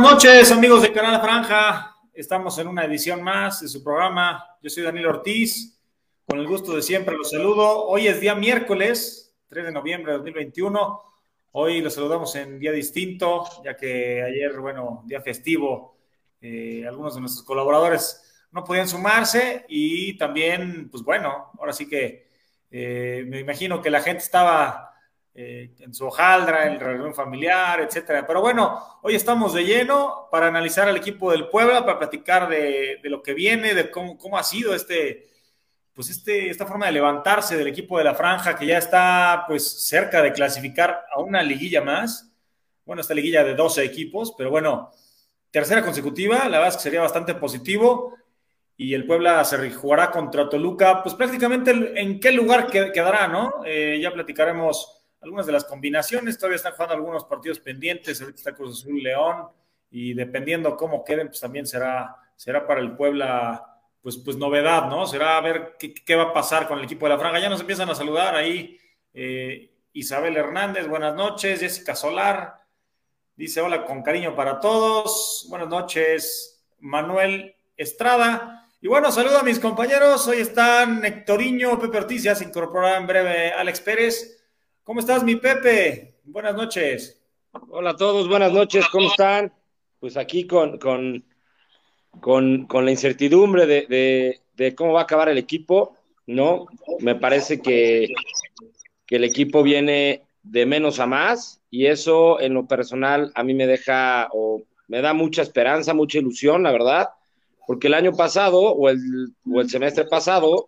buenas noches, amigos de Canal Franja. Estamos en una edición más de su programa. Yo soy Daniel Ortiz. Con el gusto de siempre los saludo. Hoy es día miércoles, 3 de noviembre de 2021. Hoy los saludamos en día distinto, ya que ayer, bueno, día festivo, eh, algunos de nuestros colaboradores no podían sumarse y también, pues bueno, ahora sí que eh, me imagino que la gente estaba eh, en su hojaldra, en reunión familiar, etcétera. Pero bueno, hoy estamos de lleno para analizar al equipo del Puebla, para platicar de, lo que viene, de cómo, cómo, ha sido este, pues este, esta forma de levantarse del equipo de la franja, que ya está pues cerca de clasificar a una liguilla más. Bueno, esta liguilla de 12 equipos, pero bueno, tercera consecutiva, la verdad es que sería bastante positivo. Y el Puebla se jugará contra Toluca, pues prácticamente en qué lugar quedará, ¿no? Eh, ya platicaremos algunas de las combinaciones, todavía están jugando algunos partidos pendientes, ahorita está Cruz Azul León, y dependiendo cómo queden, pues también será, será para el Puebla, pues, pues novedad, ¿no? Será a ver qué, qué va a pasar con el equipo de la Franja. Ya nos empiezan a saludar ahí eh, Isabel Hernández, buenas noches, Jessica Solar, dice hola con cariño para todos, buenas noches, Manuel Estrada. Y bueno, saludo a mis compañeros. Hoy están Héctoriño, Pepe Ortiz, ya se incorporará en breve Alex Pérez. ¿Cómo estás, mi Pepe? Buenas noches. Hola a todos, buenas noches, ¿cómo están? Pues aquí con, con, con, con la incertidumbre de, de, cómo va a acabar el equipo, ¿no? Me parece que, que el equipo viene de menos a más y eso en lo personal a mí me deja o me da mucha esperanza, mucha ilusión, la verdad, porque el año pasado o el, o el semestre pasado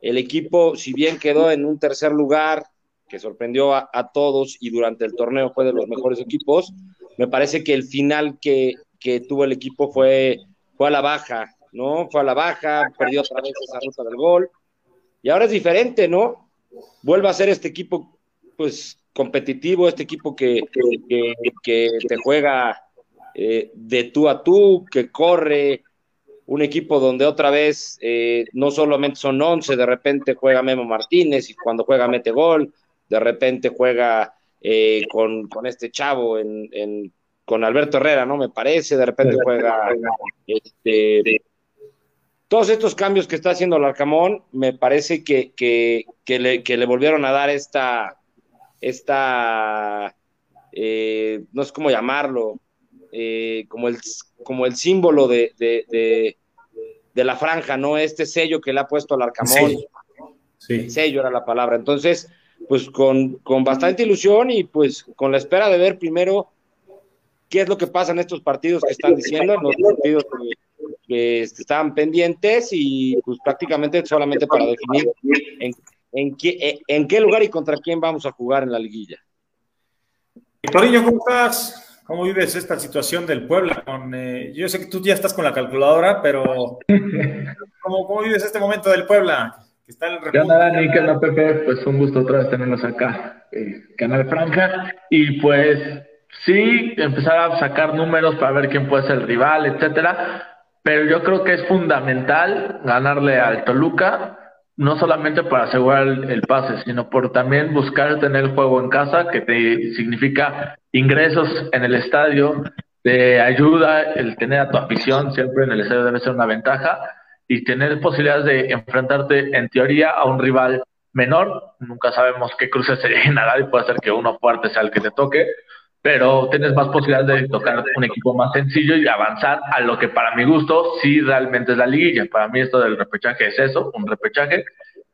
el equipo, si bien quedó en un tercer lugar, que sorprendió a, todos y durante el torneo fue de los mejores equipos. Me parece que el final que, que, tuvo el equipo fue, fue a la baja, ¿no? Fue a la baja, perdió otra vez esa ruta del gol. Y ahora es diferente, ¿no? Vuelve a ser este equipo, pues, competitivo, este equipo que, que, que te juega eh, de tú a tú, que corre, un equipo donde otra vez eh, no solamente son 11, de repente juega Memo Martínez y cuando juega mete gol, de repente juega eh, con, con, este chavo en, en, con Alberto Herrera, ¿no? Me parece, de repente juega este, todos estos cambios que está haciendo el Arcamón, me parece que, que, que, le, que le, volvieron a dar esta, esta eh, no sé cómo llamarlo, eh, como, el, como el símbolo de, de, de, de, la franja, ¿no? Este sello que le ha puesto al Arcamón. Sí. Sí. sello era la palabra. Entonces, pues con, con, bastante ilusión y pues con la espera de ver primero qué es lo que pasa en estos partidos que están diciendo, en los partidos que, que estaban pendientes y pues prácticamente solamente para definir en, en, qué, en qué lugar y contra quién vamos a jugar en la liguilla. Clariño, ¿cómo estás? ¿Cómo vives esta situación del Puebla? Con, eh, yo sé que tú ya estás con la calculadora, pero ¿cómo, ¿cómo vives este momento del Puebla? Está el ¿Qué onda, Dani? ¿Qué onda, Pepe? Pues un gusto otra vez tenernos acá, eh, Canal Franja. Y pues sí, empezar a sacar números para ver quién puede ser el rival, etcétera. Pero yo creo que es fundamental ganarle al Toluca, no solamente para asegurar el, el pase, sino por también buscar tener el juego en casa, que te significa ingresos en el estadio, te ayuda el tener a tu afición siempre en el estadio debe ser una ventaja y tener posibilidades de enfrentarte en teoría a un rival menor. Nunca sabemos qué cruces se lleguen y puede ser que uno fuerte sea el que te toque, pero tienes más posibilidades de tocar un equipo más sencillo y avanzar a lo que para mi gusto sí realmente es la liguilla. Para mí esto del repechaje es eso, un repechaje,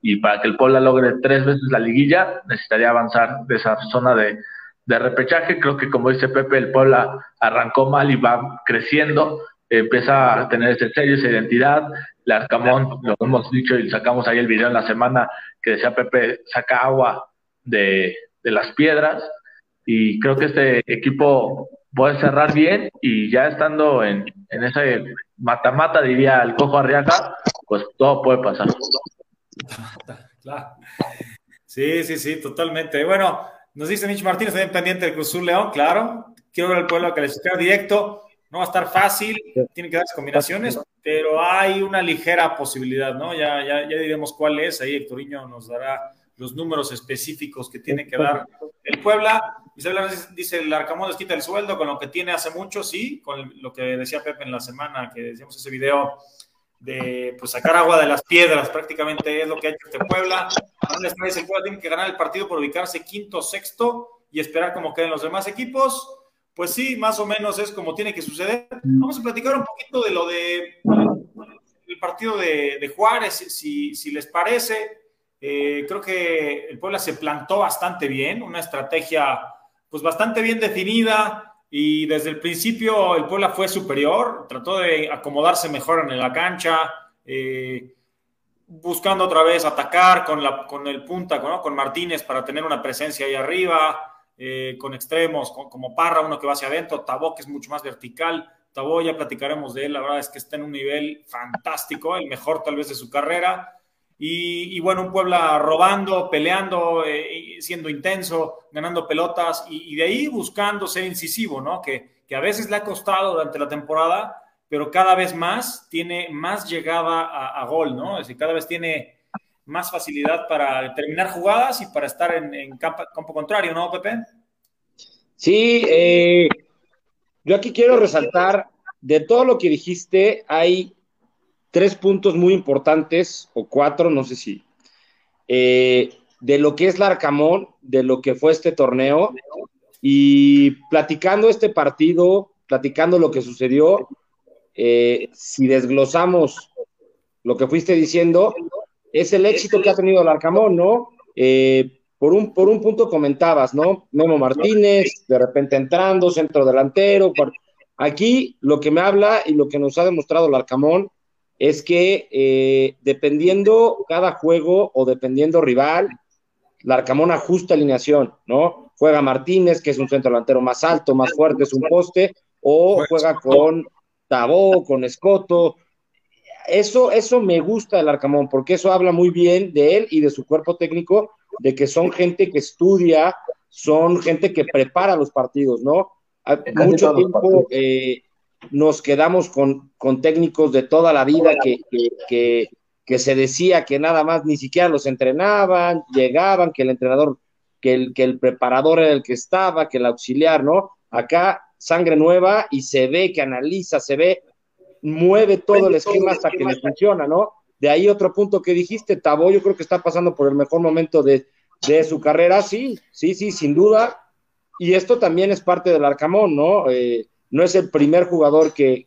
y para que el Puebla logre tres veces la liguilla necesitaría avanzar de esa zona de, de repechaje. Creo que como dice Pepe, el Puebla arrancó mal y va creciendo empieza a tener ese sello, esa identidad. El Arcamón, lo hemos dicho y sacamos ahí el video en la semana que decía Pepe, saca agua de, de las piedras. y creo que este equipo puede cerrar bien y ya estando en, en ese mata-mata, diría el Cojo Arriaga, pues todo puede pasar. Claro. Sí, sí, sí, totalmente. Bueno, nos dice Mitch Martínez, también pendiente del Cruz León, claro. Quiero ver el pueblo que les esté directo. No va a estar fácil, tiene que darse combinaciones, pero hay una ligera posibilidad, ¿no? Ya, ya, ya diremos cuál es. Ahí Hectorinho nos dará los números específicos que tiene que dar el Puebla. Isabel dice, el Arcamón les quita el sueldo con lo que tiene hace mucho, sí, con lo que decía Pepe en la semana, que decíamos ese video de pues, sacar agua de las piedras, prácticamente es lo que ha hecho este Puebla. el Puebla tiene que ganar el partido por ubicarse quinto, sexto y esperar cómo queden los demás equipos. Pues sí, más o menos es como tiene que suceder. Vamos a platicar un poquito de lo de el partido de, Juárez, si, si, les parece. Eh, creo que el Puebla se plantó bastante bien, una estrategia pues bastante bien definida, y desde el principio el Puebla fue superior, trató de acomodarse mejor en la cancha, eh, buscando otra vez atacar con, la, con el punta, con Martínez para tener una presencia ahí arriba, eh, con extremos, como Parra, uno que va hacia adentro, Tabó que es mucho más vertical, Tabó ya platicaremos de él, la verdad es que está en un nivel fantástico, el mejor tal vez de su carrera, y, bueno, un Puebla robando, peleando, eh, siendo intenso, ganando pelotas y, de ahí buscando ser incisivo, ¿no? Que, que, a veces le ha costado durante la temporada, pero cada vez más tiene más llegada a, gol, ¿no? Es decir, cada vez tiene más facilidad para terminar jugadas y para estar en, campo, contrario, ¿no, Pepe? Sí, eh, yo aquí quiero resaltar, de todo lo que dijiste, hay tres puntos muy importantes, o cuatro, no sé si, eh, de lo que es Larcamón, de lo que fue este torneo, y platicando este partido, platicando lo que sucedió, eh, si desglosamos lo que fuiste diciendo, es el éxito que ha tenido el Arcamón, ¿no? Eh, por, un, por un punto comentabas, ¿no? Memo Martínez, de repente entrando, centro delantero. Aquí lo que me habla y lo que nos ha demostrado el Arcamón es que eh, dependiendo cada juego o dependiendo rival, Larcamón ajusta alineación, ¿no? Juega Martínez, que es un centro delantero más alto, más fuerte, es un poste, o juega con Tabó, con Escoto. Eso, eso me gusta del Arcamón, porque eso habla muy bien de él y de su cuerpo técnico, de que son gente que estudia, son gente que prepara los partidos, ¿no? Mucho tiempo eh, nos quedamos con, técnicos de toda la vida que, que, se decía que nada más ni siquiera los entrenaban, llegaban, que el entrenador, que el, que el preparador era el que estaba, que el auxiliar, ¿no? Acá sangre nueva y se ve que analiza, se ve, mueve todo el esquema hasta que le funciona, ¿no? De ahí otro punto que dijiste, Tabo, yo creo que está pasando por el mejor momento de, de su carrera, sí, sí, sí, sin duda. Y esto también es parte del Arcamón, ¿no? Eh, no es el primer jugador que,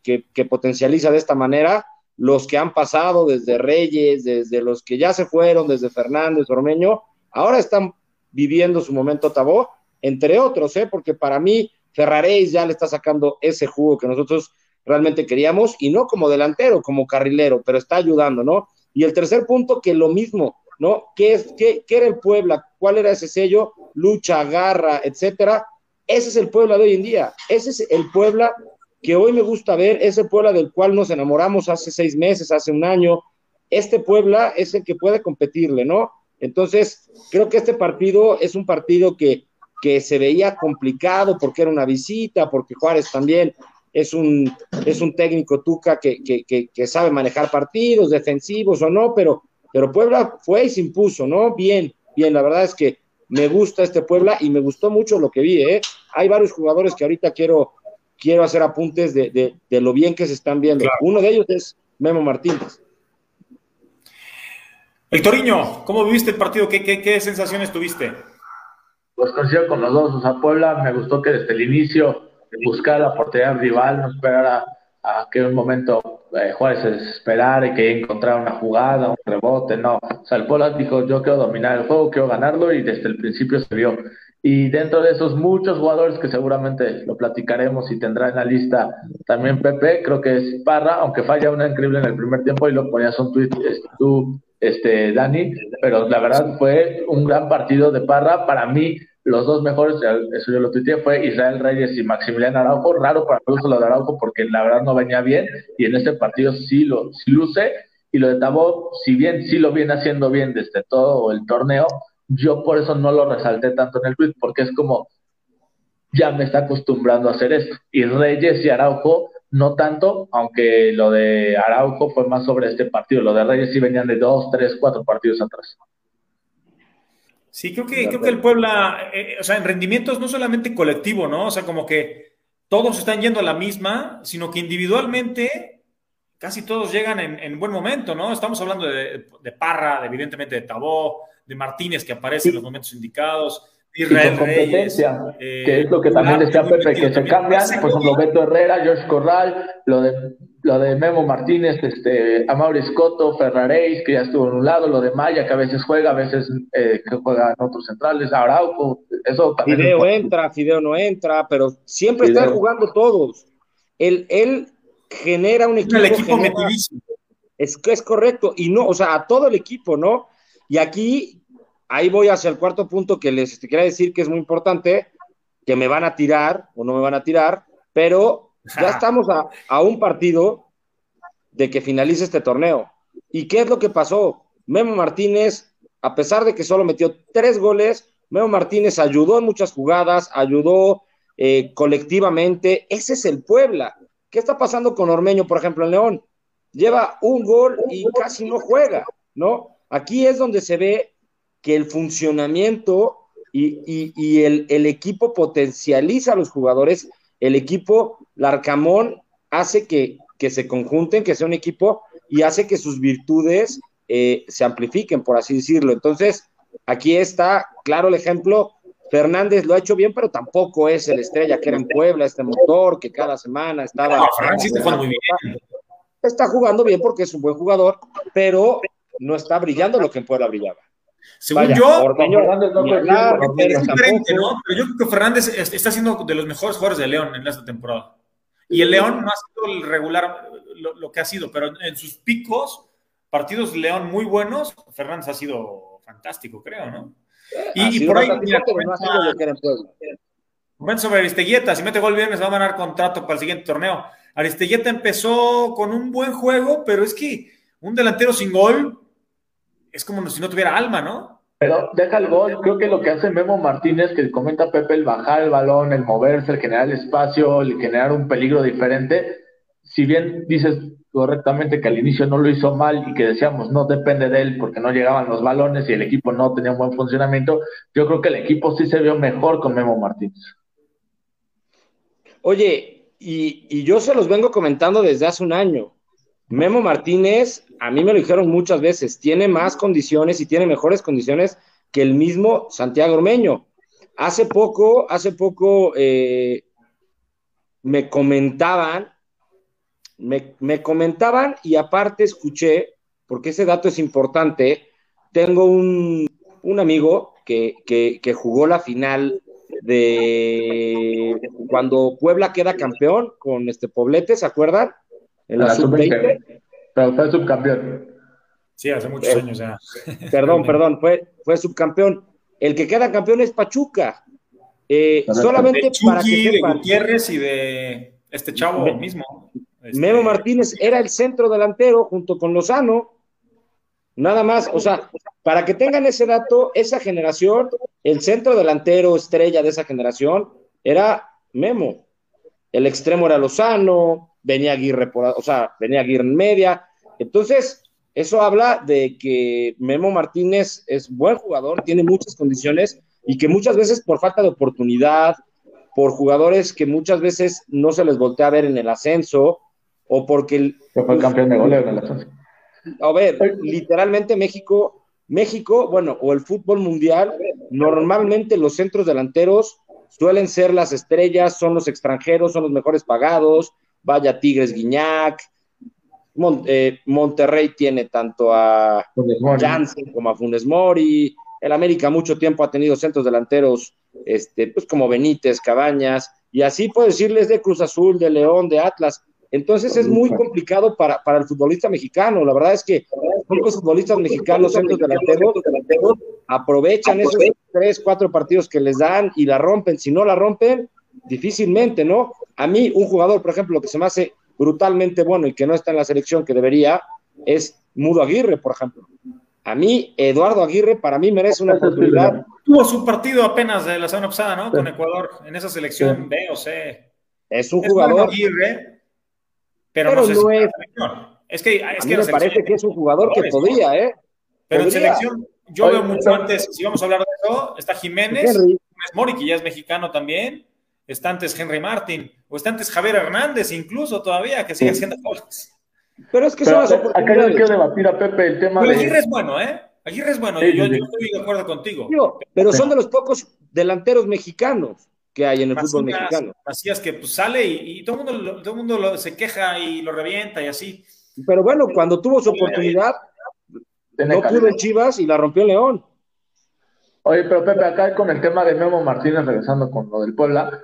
potencializa de esta manera. Los que han pasado desde Reyes, desde los que ya se fueron, desde Fernández, Ormeño, ahora están viviendo su momento tabó, entre otros, ¿eh? porque para mí Ferraréis ya le está sacando ese jugo que nosotros realmente queríamos, y no como delantero, como carrilero, pero está ayudando, ¿no? Y el tercer punto, que lo mismo, ¿no? ¿Qué, es, qué, qué era el Puebla? ¿Cuál era ese sello? Lucha, garra, etcétera ese es el Puebla de hoy en día. Ese es el Puebla que hoy me gusta ver, ese Puebla del cual nos enamoramos hace seis meses, hace un año. Este Puebla es el que puede competirle, ¿no? Entonces, creo que este partido es un partido que, que se veía complicado porque era una visita, porque Juárez también es un, es un técnico tuca que, que, que, sabe manejar partidos defensivos o no, pero, pero Puebla fue y se impuso, ¿no? Bien, bien, la verdad es que me gusta este Puebla y me gustó mucho lo que vi, ¿eh? Hay varios jugadores que ahorita quiero, quiero hacer apuntes de, lo bien que se están viendo. Uno de ellos es Memo Martínez. El Toriño, ¿cómo viviste el partido? ¿Qué, qué, sensaciones tuviste? Pues coincido con los dos. O sea, Puebla me gustó que desde el inicio buscara la portería rival, no esperara a que un momento eh, Juárez se desesperara y que encontrara una jugada, un rebote, no. O sea, el Puebla dijo, yo quiero dominar el juego, quiero ganarlo y desde el principio se vio. Y dentro de esos muchos jugadores que seguramente lo platicaremos y tendrá en la lista también Pepe, creo que es Parra, aunque falla una increíble en el primer tiempo y lo ponías un tweet tú, este, Dani, pero la verdad fue un gran partido de Parra. Para mí, los dos mejores, eso yo lo tuiteé, fue Israel Reyes y Maximiliano Araujo. Raro para mí lo de Araujo porque la verdad no venía bien y en este partido sí lo sí luce. Y lo de Tabó, si bien sí lo viene haciendo bien desde todo el torneo, yo por eso no lo resalté tanto en el tweet, porque es como, ya me está acostumbrando a hacer esto. Y Reyes y Araujo no tanto, aunque lo de Araujo fue más sobre este partido. Lo de Reyes sí venían de dos, tres, cuatro partidos atrás. Sí, creo que, creo que el Puebla, eh, o sea, en rendimientos no solamente colectivo, ¿no? O sea, como que todos están yendo a la misma, sino que individualmente casi todos llegan en, buen momento, ¿no? Estamos hablando de, Parra, de, evidentemente de Tabó, de Martínez que aparece en los momentos indicados, Israel competencia, eh, que es lo que también decía Pepe, que se cambian, por ejemplo, Beto Herrera, George Corral, lo de, lo de Memo Martínez, este, Amaury Scotto, Ferraréis, que ya estuvo en un lado, lo de Maya, que a veces juega, a veces eh, que juega en otros centrales, Arauco, eso también. Fideo entra, Fideo no entra, pero siempre están jugando todos. Él, él genera un equipo. El equipo Es, es correcto, y no, o sea, a todo el equipo, ¿no? Y aquí ahí voy hacia el cuarto punto que les quería decir que es muy importante, que me van a tirar o no me van a tirar, pero ya estamos a, un partido de que finalice este torneo. ¿Y qué es lo que pasó? Memo Martínez, a pesar de que solo metió tres goles, Memo Martínez ayudó en muchas jugadas, ayudó eh, colectivamente. Ese es el Puebla. ¿Qué está pasando con Ormeño, por ejemplo, en León? Lleva un gol y casi no juega, ¿no? Aquí es donde se ve que el funcionamiento y, el, equipo potencializa a los jugadores, el equipo Larcamón hace que, se conjunten, que sea un equipo y hace que sus virtudes eh, se amplifiquen, por así decirlo. Entonces, aquí está claro el ejemplo. Fernández lo ha hecho bien, pero tampoco es el estrella que era en Puebla, este motor que cada semana estaba. Está jugando bien porque es un buen jugador, pero no está brillando lo que en Puebla brillaba. Según yo, Fernández no es diferente, ¿no? Pero yo creo que Fernández está siendo de los mejores jugadores de León en esta temporada. Y el León no ha sido el regular lo, que ha sido, pero en sus picos, partidos León muy buenos, Fernández ha sido fantástico, creo, ¿no? Y, por ahí, mira, comenta sobre Aristeguieta, si mete gol viernes va a ganar contrato para el siguiente torneo. Aristeguieta empezó con un buen juego, pero es que un delantero sin gol es como si no tuviera alma, ¿no? Pero deja el gol, creo que lo que hace Memo Martínez, que comenta Pepe, el bajar el balón, el moverse, el generar el espacio, el generar un peligro diferente, si bien dices correctamente que al inicio no lo hizo mal y que decíamos no depende de él porque no llegaban los balones y el equipo no tenía un buen funcionamiento, yo creo que el equipo sí se vio mejor con Memo Martínez. Oye, y, y yo se los vengo comentando desde hace un año. Memo Martínez, a mí me lo dijeron muchas veces, tiene más condiciones y tiene mejores condiciones que el mismo Santiago Ormeño. Hace poco, hace poco eh, me comentaban, me, comentaban y aparte escuché, porque ese dato es importante, tengo un, amigo que, que, jugó la final de cuando Puebla queda campeón con este Poblete, ¿se acuerdan? En la, sub-20. Pero fue subcampeón. Sí, hace muchos eh, años ya. Perdón, perdón, fue, fue subcampeón. El que queda campeón es Pachuca. Eh, solamente para que de Gutiérrez y de este chavo mismo. Este... Memo Martínez era el centro delantero junto con Lozano. Nada más, o sea, para que tengan ese dato, esa generación, el centro delantero estrella de esa generación era Memo. El extremo era Lozano, venía Aguirre por, o sea, venía Aguirre en media. Entonces, eso habla de que Memo Martínez es buen jugador, tiene muchas condiciones y que muchas veces por falta de oportunidad, por jugadores que muchas veces no se les voltea a ver en el ascenso o porque el, fue el campeón de goles en el ascenso. A ver, literalmente México, México, bueno, o el fútbol mundial, normalmente los centros delanteros suelen ser las estrellas, son los extranjeros, son los mejores pagados, vaya Tigres Guiñac, eh, Monterrey tiene tanto a Jansen como a Funes Mori, el América mucho tiempo ha tenido centros delanteros este, pues como Benítez, Cabañas, y así puedo decirles de Cruz Azul, de León, de Atlas. Entonces es muy complicado para, para el futbolista mexicano. La verdad es que pocos futbolistas mexicanos, centros delanteros, aprovechan esos tres, cuatro partidos que les dan y la rompen. Si no la rompen, difícilmente, ¿no? A mí, un jugador, por ejemplo, que se me hace brutalmente bueno y que no está en la selección que debería, es Mudo Aguirre, por ejemplo. A mí, Eduardo Aguirre, para mí merece una oportunidad. Tuvo su partido apenas de la semana pasada, ¿no? Con Ecuador, en esa selección B o C. Es un jugador. Aguirre, pero, no, sé no es. Es que, es a mí me parece que es un jugador que podría, ¿eh? Pero en selección, yo veo mucho antes, si vamos a hablar de eso, está Jiménez, Henry. Mori, que ya es mexicano también, está antes Henry Martin, o está antes Javier Hernández, incluso todavía, que sigue haciendo goles. Pero es que son las Acá yo quiero debatir a Pepe el tema pero de. Aguirre es bueno, ¿eh? Aguirre es bueno, sí, yo, sí. yo, estoy de acuerdo contigo. pero son de los pocos delanteros mexicanos que hay en el Macías, fútbol mexicano. Así es que pues, sale y, y, todo el mundo, todo mundo lo, se queja y lo revienta y así. Pero bueno, cuando tuvo su oportunidad, no pudo en Chivas y la rompió León. Oye, pero Pepe, acá con el tema de Memo Martínez, regresando con lo del Puebla,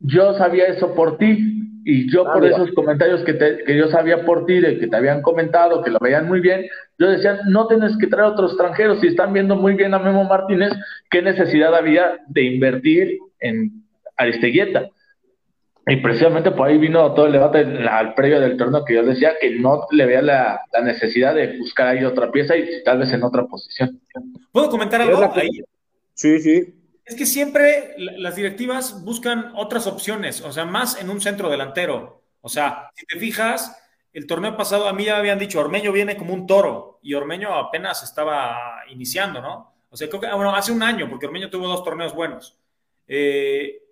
yo sabía eso por ti, y yo ah, por mira. esos comentarios que, te, que, yo sabía por ti, de que te habían comentado, que lo veían muy bien, yo decía, no tienes que traer otros extranjeros, si están viendo muy bien a Memo Martínez, ¿qué necesidad había de invertir en Aristeguieta? Y precisamente por ahí vino todo el debate al previo del torneo que yo decía que no le veía la, la, necesidad de buscar ahí otra pieza y tal vez en otra posición. ¿Puedo comentar algo ahí? Sí, sí. Es que siempre las directivas buscan otras opciones, o sea, más en un centro delantero. O sea, si te fijas, el torneo pasado a mí ya habían dicho, Ormeño viene como un toro y Ormeño apenas estaba iniciando, ¿no? O sea, creo que, bueno, hace un año, porque Ormeño tuvo dos torneos buenos. Eh,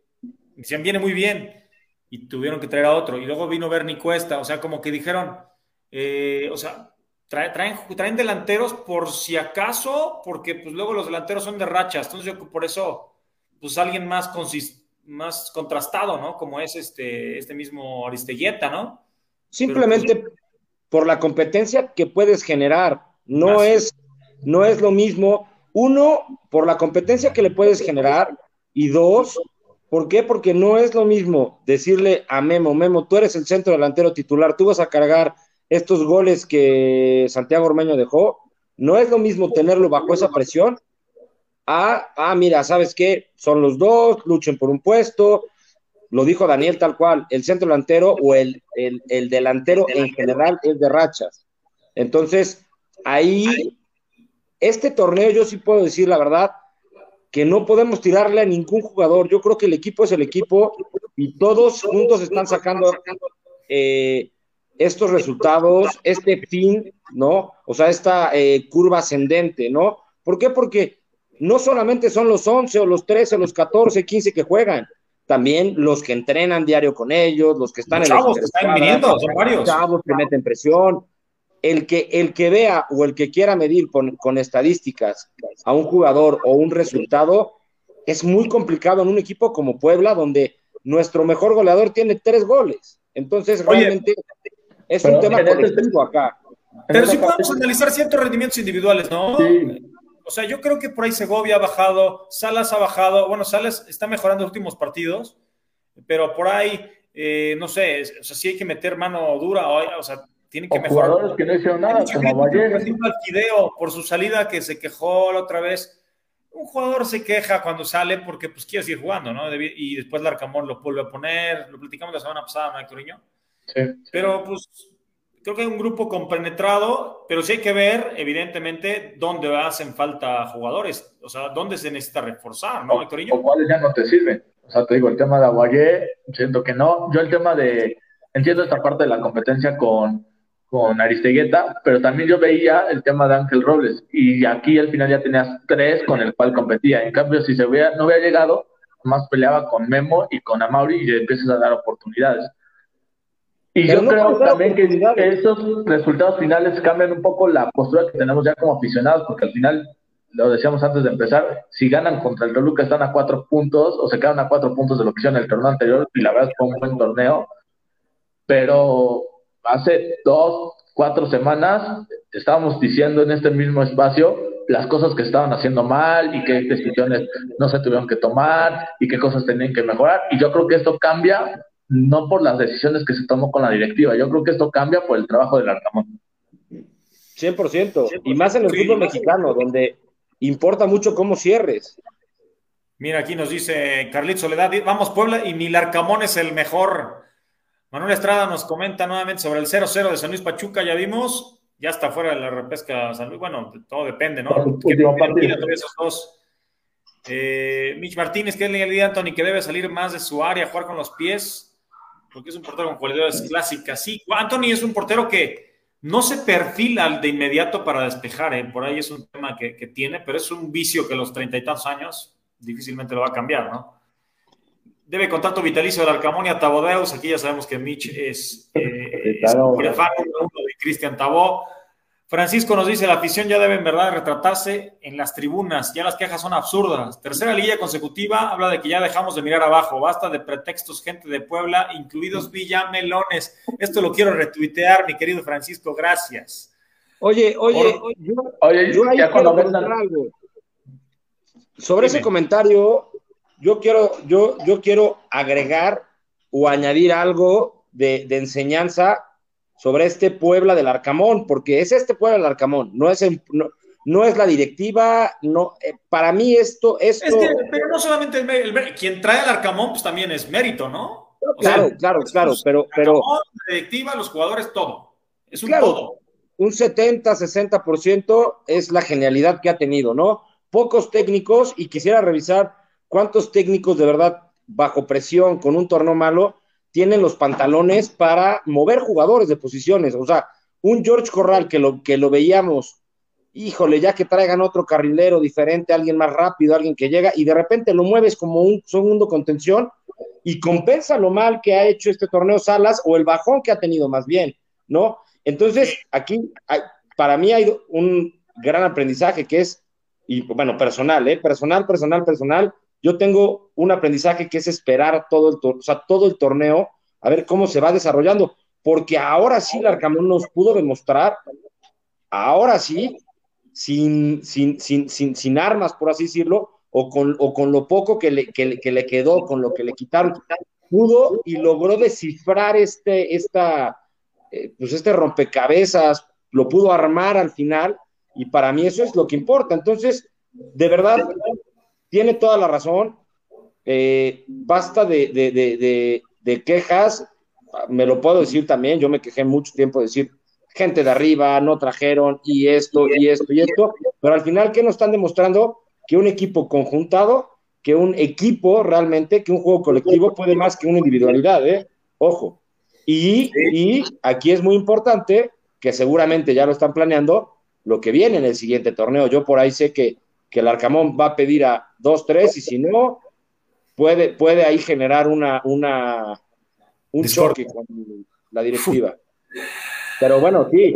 decían, viene muy bien y tuvieron que traer a otro. Y luego vino Bernie Cuesta, o sea, como que dijeron, eh, o sea, traen, traen, traen, delanteros por si acaso, porque pues luego los delanteros son de rachas, entonces yo por eso, pues alguien más, consist, más contrastado, ¿no? Como es este, este mismo Aristeguieta, ¿no? Simplemente Pero, pues, por la competencia que puedes generar, no es, no es lo mismo, uno, por la competencia que le puedes generar, y dos, ¿Por qué? Porque no es lo mismo decirle a Memo, Memo, tú eres el centro delantero titular, tú vas a cargar estos goles que Santiago Ormeño dejó, no es lo mismo tenerlo bajo esa presión a, ah, mira, ¿sabes qué? Son los dos, luchen por un puesto, lo dijo Daniel tal cual, el centro delantero o el, el, el delantero en general es de rachas. Entonces, ahí, este torneo yo sí puedo decir la verdad, que no podemos tirarle a ningún jugador. Yo creo que el equipo es el equipo y todos juntos están sacando eh, estos resultados, este fin, ¿no? O sea, esta eh, curva ascendente, ¿no? ¿Por qué? Porque no solamente son los 11 o los 13 o los 14, 15 que juegan, también los que entrenan diario con ellos, los que están los en chavos que están viniendo, son varios. chavos que meten presión. El que, el que vea o el que quiera medir con, con estadísticas a un jugador o un resultado es muy complicado en un equipo como Puebla, donde nuestro mejor goleador tiene tres goles. Entonces, Oye, realmente es un tema colectivo acá. Pero sí podemos analizar ciertos rendimientos individuales, ¿no? Sí. O sea, yo creo que por ahí Segovia ha bajado, Salas ha bajado, bueno, Salas está mejorando los últimos partidos, pero por ahí, eh, no sé, o sea, sí hay que meter mano dura, o, o sea, tienen que O mejorar. jugadores que no hicieron nada, como Valle. Por ejemplo, al Fideo, por su salida que se quejó la otra vez. Un jugador se queja cuando sale porque pues quiere seguir jugando, ¿no? Y después Larcamón lo vuelve a poner, lo platicamos la semana pasada, ¿no, Héctoriño? Sí. Pero pues creo que hay un grupo compenetrado, pero sí hay que ver, evidentemente, dónde hacen falta jugadores, o sea, dónde se necesita reforzar, ¿no? O cuáles ya no te sirven. O sea, te digo, el tema de Aguayé, siento que no. Yo el tema de, entiendo esta parte de la competencia con, con Aristegueta, pero también yo veía el tema de Ángel Robles, y aquí al final ya tenías tres con el cual competía. En cambio, si se hubiera, no hubiera llegado, más peleaba con Memo y con Amauri y le empiezas a dar oportunidades. Y Pero yo no creo también que, esos resultados finales cambian un poco la postura que tenemos ya como aficionados, porque al final, lo decíamos antes de empezar, si ganan contra el Toluca están a cuatro puntos, o se quedan a cuatro puntos de lo que hicieron en el torneo anterior, y la verdad fue un buen torneo, pero hace dos, cuatro semanas estábamos diciendo en este mismo espacio las cosas que estaban haciendo mal y qué decisiones no se tuvieron que tomar y qué cosas tenían que mejorar. Y yo creo que esto cambia no por las decisiones que se tomó con la directiva, yo creo que esto cambia por el trabajo del Arcamón. 100%. Y más en el Sí. fútbol mexicano, donde importa mucho cómo cierres. Mira, aquí nos dice Carlit Soledad, vamos Puebla y ni Larcamón es el mejor. Manuel Estrada nos comenta nuevamente sobre el 0-0 de San Luis Pachuca, ya vimos, ya está fuera de la repesca San Luis, bueno, todo depende, ¿no? ¿Qué esos dos? Eh, Mitch Martínez, que es le a Anthony que debe salir más de su área, jugar con los pies, porque es un portero con cualidades clásicas. Sí, Anthony es un portero que no se perfila de inmediato para despejar, ¿eh? por ahí es un tema que, que tiene, pero es un vicio que a los treinta y tantos años difícilmente lo va a cambiar, ¿no? Debe contrato vitalicio de Arcamón y a Tabodeus. Aquí ya sabemos que Mitch es, eh, es un prefano de Cristian Tabó. Francisco nos dice, la afición ya debe en verdad retratarse en las tribunas, ya las quejas son absurdas. Tercera liga consecutiva habla de que ya dejamos de mirar abajo, basta de pretextos, gente de Puebla, incluidos Villamelones. Esto lo quiero retuitear, mi querido Francisco, gracias. Oye, oye, Por- yo, Oye, yo ahí ya quiero comentar algo. Sobre ese comentario, yo quiero, yo, yo quiero agregar o añadir algo de, de enseñanza sobre este Puebla del Arcamón, porque es este Puebla del Arcamón, no es, el- no, no es la directiva, no, eh, para mí esto, esto, Es que, pero no solamente el, el quien trae al Arcamón, pues también es mérito, ¿no? Claro, sea, claro, claro, pero, pero Arcamón, la directiva, los jugadores, todo. Es un Claro. todo. un 70-60% es la genialidad que ha tenido, ¿no? Pocos técnicos, y quisiera revisar cuántos técnicos de verdad, bajo presión, con un torneo malo, tienen los pantalones para mover jugadores de posiciones. O sea, un George Corral que lo, que lo veíamos, híjole, ya que traigan otro carrilero diferente, alguien más rápido, alguien que llega, y de repente lo mueves como un segundo contención y compensa lo mal que ha hecho este torneo Salas o el bajón que ha tenido más bien, ¿no? Entonces, aquí, hay- para mí hay un gran aprendizaje que es, y bueno, personal, ¿eh? Personal, personal, personal. Yo tengo un aprendizaje que es esperar todo el, o sea, todo el torneo, a ver cómo se va desarrollando, porque ahora sí el Arcamón nos pudo demostrar, ahora sí, sin, sin, sin, sin, sin armas, por así decirlo, o con, o con lo poco que le, que, que le quedó, con lo que le quitaron, pudo y logró descifrar este, esta, eh, pues este rompecabezas, lo pudo armar al final, y para mí eso es lo que importa. Entonces, de verdad, tiene toda la razón. Eh, basta de, de, de, de, quejas, me lo puedo decir también, yo me quejé mucho tiempo de decir, gente de arriba, no trajeron, y esto, y esto, y esto, pero al final, ¿qué nos están demostrando? Que un equipo conjuntado, que un equipo realmente, que un juego colectivo puede más que una individualidad, ¿eh? Ojo. Y, y aquí es muy importante, que seguramente ya lo están planeando, lo que viene en el siguiente torneo. Yo por ahí sé que, que el Arcamón va a pedir a dos, tres, y si no, puede, puede ahí generar una, una, un Discordia. choque con la directiva. Pero bueno, sí,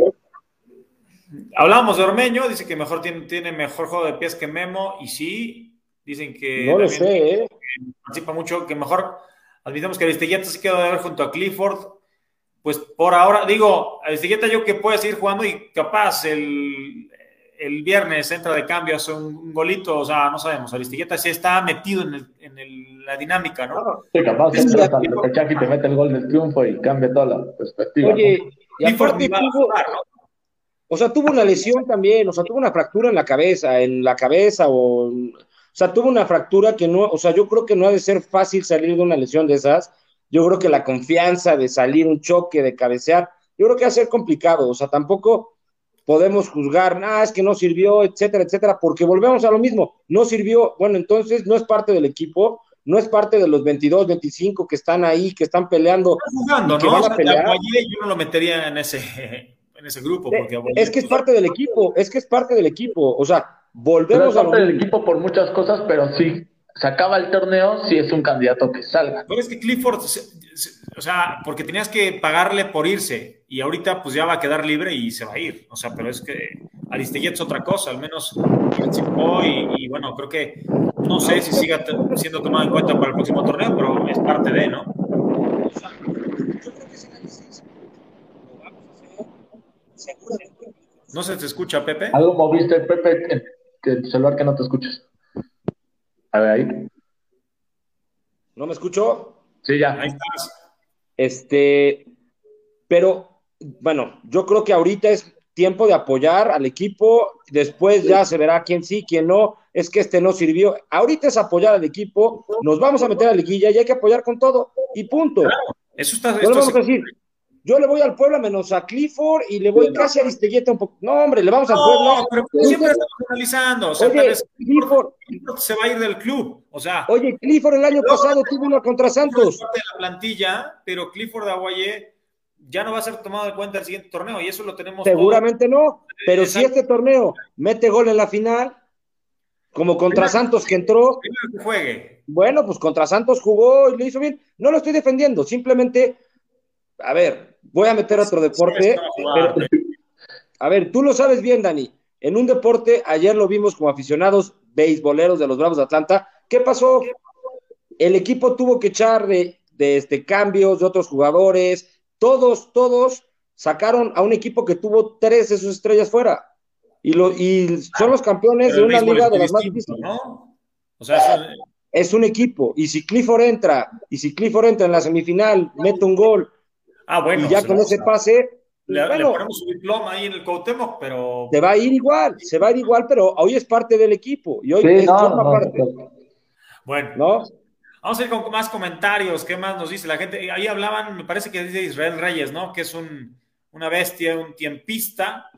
Hablamos de Ormeño, dice que mejor tiene, tiene mejor juego de pies que Memo, y sí, dicen que no lo sé, ¿eh? participa mucho, que mejor, admitamos que Aristeguieta se quedó de ver junto a Clifford, pues por ahora, digo, Aristeguieta yo que puede seguir jugando y capaz el, el viernes entra de cambio, hace un, un golito, o sea, no sabemos, Aristeguieta sí está metido en, el- en el- la dinámica, ¿no? Sí, capaz digo- repechaje y te mete el gol del triunfo y cambia toda la perspectiva. Oye, y Clifford aparte tuvo, ¿no? o sea, tuvo una lesión también, o sea, tuvo una fractura en la cabeza, en la cabeza, o, o sea, tuvo una fractura que no, o sea, yo creo que no ha de ser fácil salir de una lesión de esas. Yo creo que la confianza de salir un choque, de cabecear, yo creo que va a ser complicado, o sea, tampoco podemos juzgar, ah, es que no sirvió, etcétera, etcétera, porque volvemos a lo mismo, no sirvió, bueno, entonces no es parte del equipo, no es parte de los 22, 25 que están ahí, que están peleando, Está jugando, que ¿no? van O a sea, pelear. Aguayé yo no lo metería en ese, en ese grupo. Porque Aguayé- Es que es parte del equipo, es que es parte del equipo. O sea, Pero volvemos es a lo parte del mismo. equipo por muchas cosas, pero sí, se acaba el torneo, sí es un candidato que salga. Pero es que Clifford, se- se- o sea, porque tenías que pagarle por irse y ahorita pues ya va a quedar libre y se va a ir. O sea, pero es que Aristeguieta es otra cosa, al menos participó y, y, bueno, creo que no sé si siga siendo tomado en cuenta para el próximo torneo, pero es parte de, ¿no? No se te escucha, Pepe. Algo moviste, Pepe, el celular que no te escuches. A ver, ahí. ¿No me escucho? Sí, ya. Ahí estás. Este, pero bueno, yo creo que ahorita es tiempo de apoyar al equipo, después ya se verá quién sí, quién no, es que este no sirvió. Ahorita es apoyar al equipo, nos vamos a meter a la liguilla y hay que apoyar con todo, y punto. Eso está. No le esto vamos a decir, yo le voy al Puebla menos a Clifford y le voy casi a Aristeguieta un poco. No, hombre, le vamos al No, Puebla. pero siempre estamos analizando. O sea, Oye, Clifford, Clifford se va a ir del club. O sea, oye, Clifford el año pasado tuvo una contra Santos. parte de la plantilla, pero Clifford Aguayé ya no va a ser tomado en cuenta el siguiente torneo y eso lo tenemos Seguramente no, pero si este torneo mete gol en la final, como contra Primero- Santos que entró, que juegue. bueno, pues contra Santos jugó y lo hizo bien. No lo estoy defendiendo, simplemente, a ver, voy a meter otro deporte. A ver, tú lo sabes bien, Dani. En un deporte, ayer lo vimos como aficionados beisboleros de los Bravos de Atlanta. ¿Qué pasó? El equipo tuvo que echar de, de este, cambios de otros jugadores. Todos, todos sacaron a un equipo que tuvo tres de sus estrellas fuera. Y, lo, y son los campeones pero de una liga de las más difíciles. ¿no? O sea, Es un equipo. Y si Clifford entra, y si Clifford entra en la semifinal, mete un gol, ah, bueno. y ya con ese pase, Le, le bueno, ponemos su diploma ahí en el Cuauhtémoc, pero se va a ir igual, se va a ir igual, pero hoy es parte del equipo. Y hoy Sí, es no, forma no, parte, no. bueno. ¿no? Vamos a ir con más comentarios. ¿Qué más nos dice la gente? Ahí hablaban, me parece que dice Israel Reyes, ¿no? Que es un, una bestia, un tiempista.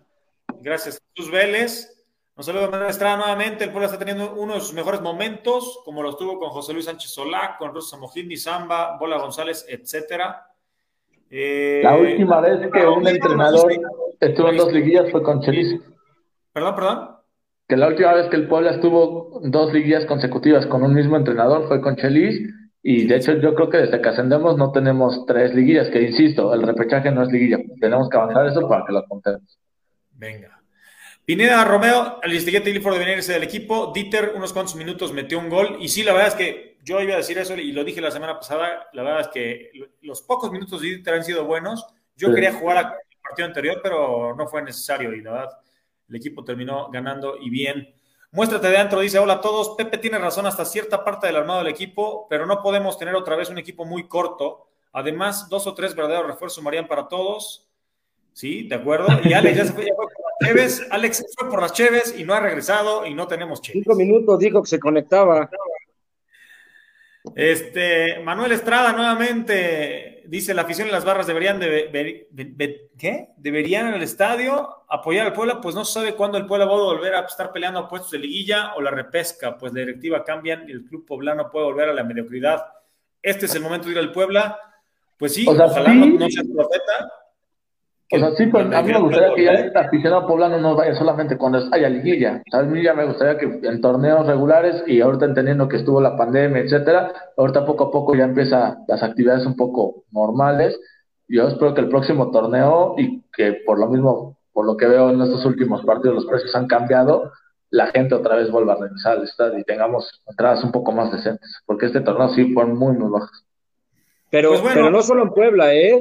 Gracias, Jesús Vélez. Nos saluda Manuel Estrada nuevamente. El pueblo está teniendo uno de sus mejores momentos, como los tuvo con José Luis Sánchez Solá, con Rosa Mojín, Zamba, Bola González, etcétera. Eh, La última vez que un entrenador estuvo en dos liguillas fue con Chelis. Perdón, perdón. Que la última vez que el Puebla estuvo dos liguillas consecutivas con un mismo entrenador fue con Chelis. Y de hecho, yo creo que desde que ascendemos no tenemos tres liguillas, que insisto, el repechaje no es liguilla. Tenemos que avanzar eso para que lo contemos. Venga. Pineda Romeo, el Istiguete y Clifford deben irse del equipo. Dieter, unos cuantos minutos, metió un gol. Y sí, la verdad es que yo iba a decir eso y lo dije la semana pasada. La verdad es que los pocos minutos de Dieter han sido buenos. Yo Sí. quería jugar al partido anterior, pero no fue necesario. Y la verdad, el equipo terminó ganando y bien. Muéstrate de antro, dice: Hola a todos. Pepe tiene razón hasta cierta parte del armado del equipo, pero no podemos tener otra vez un equipo muy corto. Además, dos o tres verdaderos refuerzos sumarían para todos. Sí, de acuerdo. Y Alex ya se fue, ya fue por las Cheves. Alex fue por las Cheves y no ha regresado y no tenemos Cheves. Cinco minutos dijo que se conectaba. Este, Manuel Estrada nuevamente dice la afición y las barras deberían de, de- de- de- ¿qué? Deberían en el estadio apoyar al Puebla, pues no se sabe cuándo el Puebla va a volver a estar peleando a puestos de liguilla o la repesca, pues la directiva cambian y el club poblano puede volver a la mediocridad. Este es el momento de ir al Puebla. Pues sí, O sea, ojalá sí. no, profeta. O sea, sí, pero a mí me gustaría que ya el aficionado poblano no vaya solamente cuando haya liguilla. O sea, a mí ya me gustaría que en torneos regulares y ahorita entendiendo que estuvo la pandemia, etcétera, ahorita poco a poco ya empieza las actividades un poco normales. Yo espero que el próximo torneo y que por lo mismo, por lo que veo en estos últimos partidos, los precios han cambiado, la gente otra vez vuelva a revisar el estadio y tengamos entradas un poco más decentes, porque este torneo sí fueron muy, muy bajas. Pero, Pues bueno. pero no solo en Puebla, ¿eh?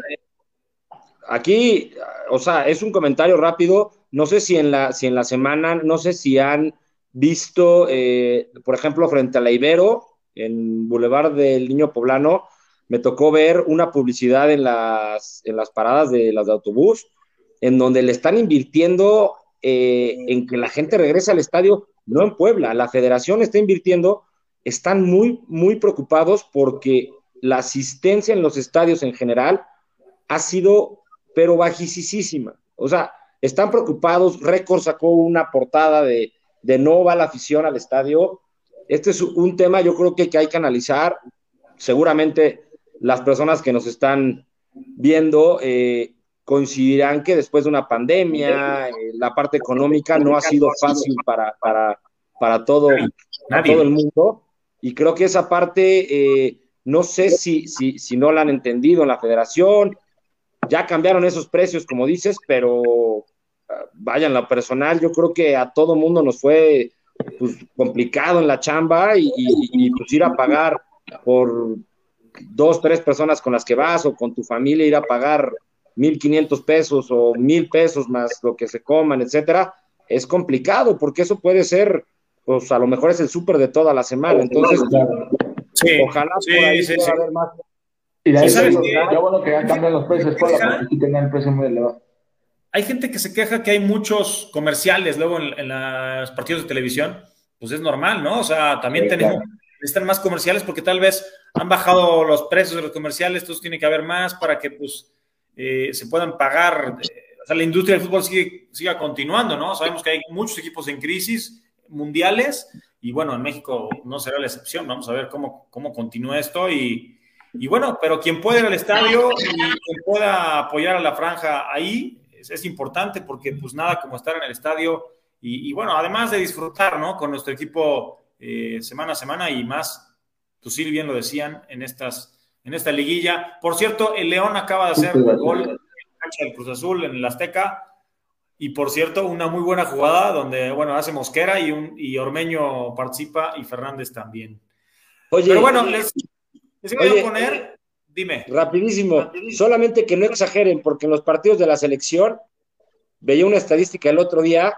Aquí, o sea, es un comentario rápido. No sé si en la, si en la semana, no sé si han visto, eh, por ejemplo, frente a la Ibero, en Boulevard del Niño Poblano, me tocó ver una publicidad en las, en las paradas de las de autobús, en donde le están invirtiendo eh, en que la gente regrese al estadio, no en Puebla, la federación está invirtiendo, están muy, muy preocupados porque la asistencia en los estadios en general ha sido, pero bajísima. O sea, están preocupados. Récord sacó una portada de, de no va la afición al estadio. Este es un tema, yo creo que, que hay que analizar. Seguramente las personas que nos están viendo eh, coincidirán que después de una pandemia, eh, la parte económica no ha sido fácil para, para, para, todo, para todo el mundo. Y creo que esa parte, eh, no sé si, si, si no la han entendido en la federación. Ya cambiaron esos precios, como dices, pero uh, vaya, en lo personal, yo creo que a todo mundo nos fue pues, complicado en la chamba y, y, y, pues ir a pagar por dos, tres personas con las que vas o con tu familia, ir a pagar mil quinientos pesos o mil pesos más lo que se coman, etcétera, es complicado porque eso puede ser, pues a lo mejor es el súper de toda la semana. Entonces, sí, ojalá sí, por ahí sí, pueda haber más. Y ¿Y sabes digo, qué? ya bueno que cambian los precios, por la porque sí tenían el precio muy elevado. hay gente que se queja que hay muchos comerciales luego en, en los partidos de televisión. Pues es normal, ¿no? O sea, también Sí, tenemos, claro. necesitan más comerciales porque tal vez han bajado los precios de los comerciales, entonces tiene que haber más para que pues eh, se puedan pagar. eh, o sea, la industria del fútbol sigue, siga continuando, ¿no? Sabemos que hay muchos equipos en crisis mundiales y bueno, en México no será la excepción. Vamos a ver cómo, cómo continúa esto y, y bueno, pero quien pueda ir al estadio y quien pueda apoyar a la franja ahí es, es importante porque pues nada como estar en el estadio y, y bueno, además de disfrutar, ¿no? Con nuestro equipo eh, semana a semana y más, pues sí, bien lo decían en estas en esta liguilla. Por cierto, el León acaba de hacer un gol en la cancha del Cruz Azul en el Azteca. Y por cierto, una muy buena jugada donde, bueno, hace Mosquera y, un, y Ormeño participa y Fernández también. Oye, Pero bueno, les, les Oye, a poner, dime. rapidísimo, solamente que no exageren, porque en los partidos de la selección veía una estadística el otro día,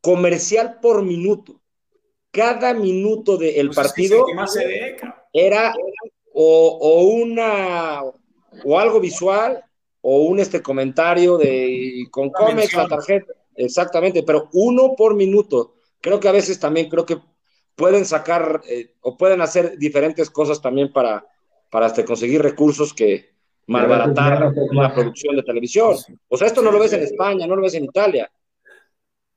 comercial por minuto. Cada minuto del Pues es partido que era o, o una o algo visual o un este comentario de con Comex la tarjeta, exactamente, pero uno por minuto. Creo que a veces también creo que pueden sacar eh, o pueden hacer diferentes cosas también para, para este, conseguir recursos que malbaratar más. producción de televisión. O sea, esto no lo ves en España, no lo ves en Italia.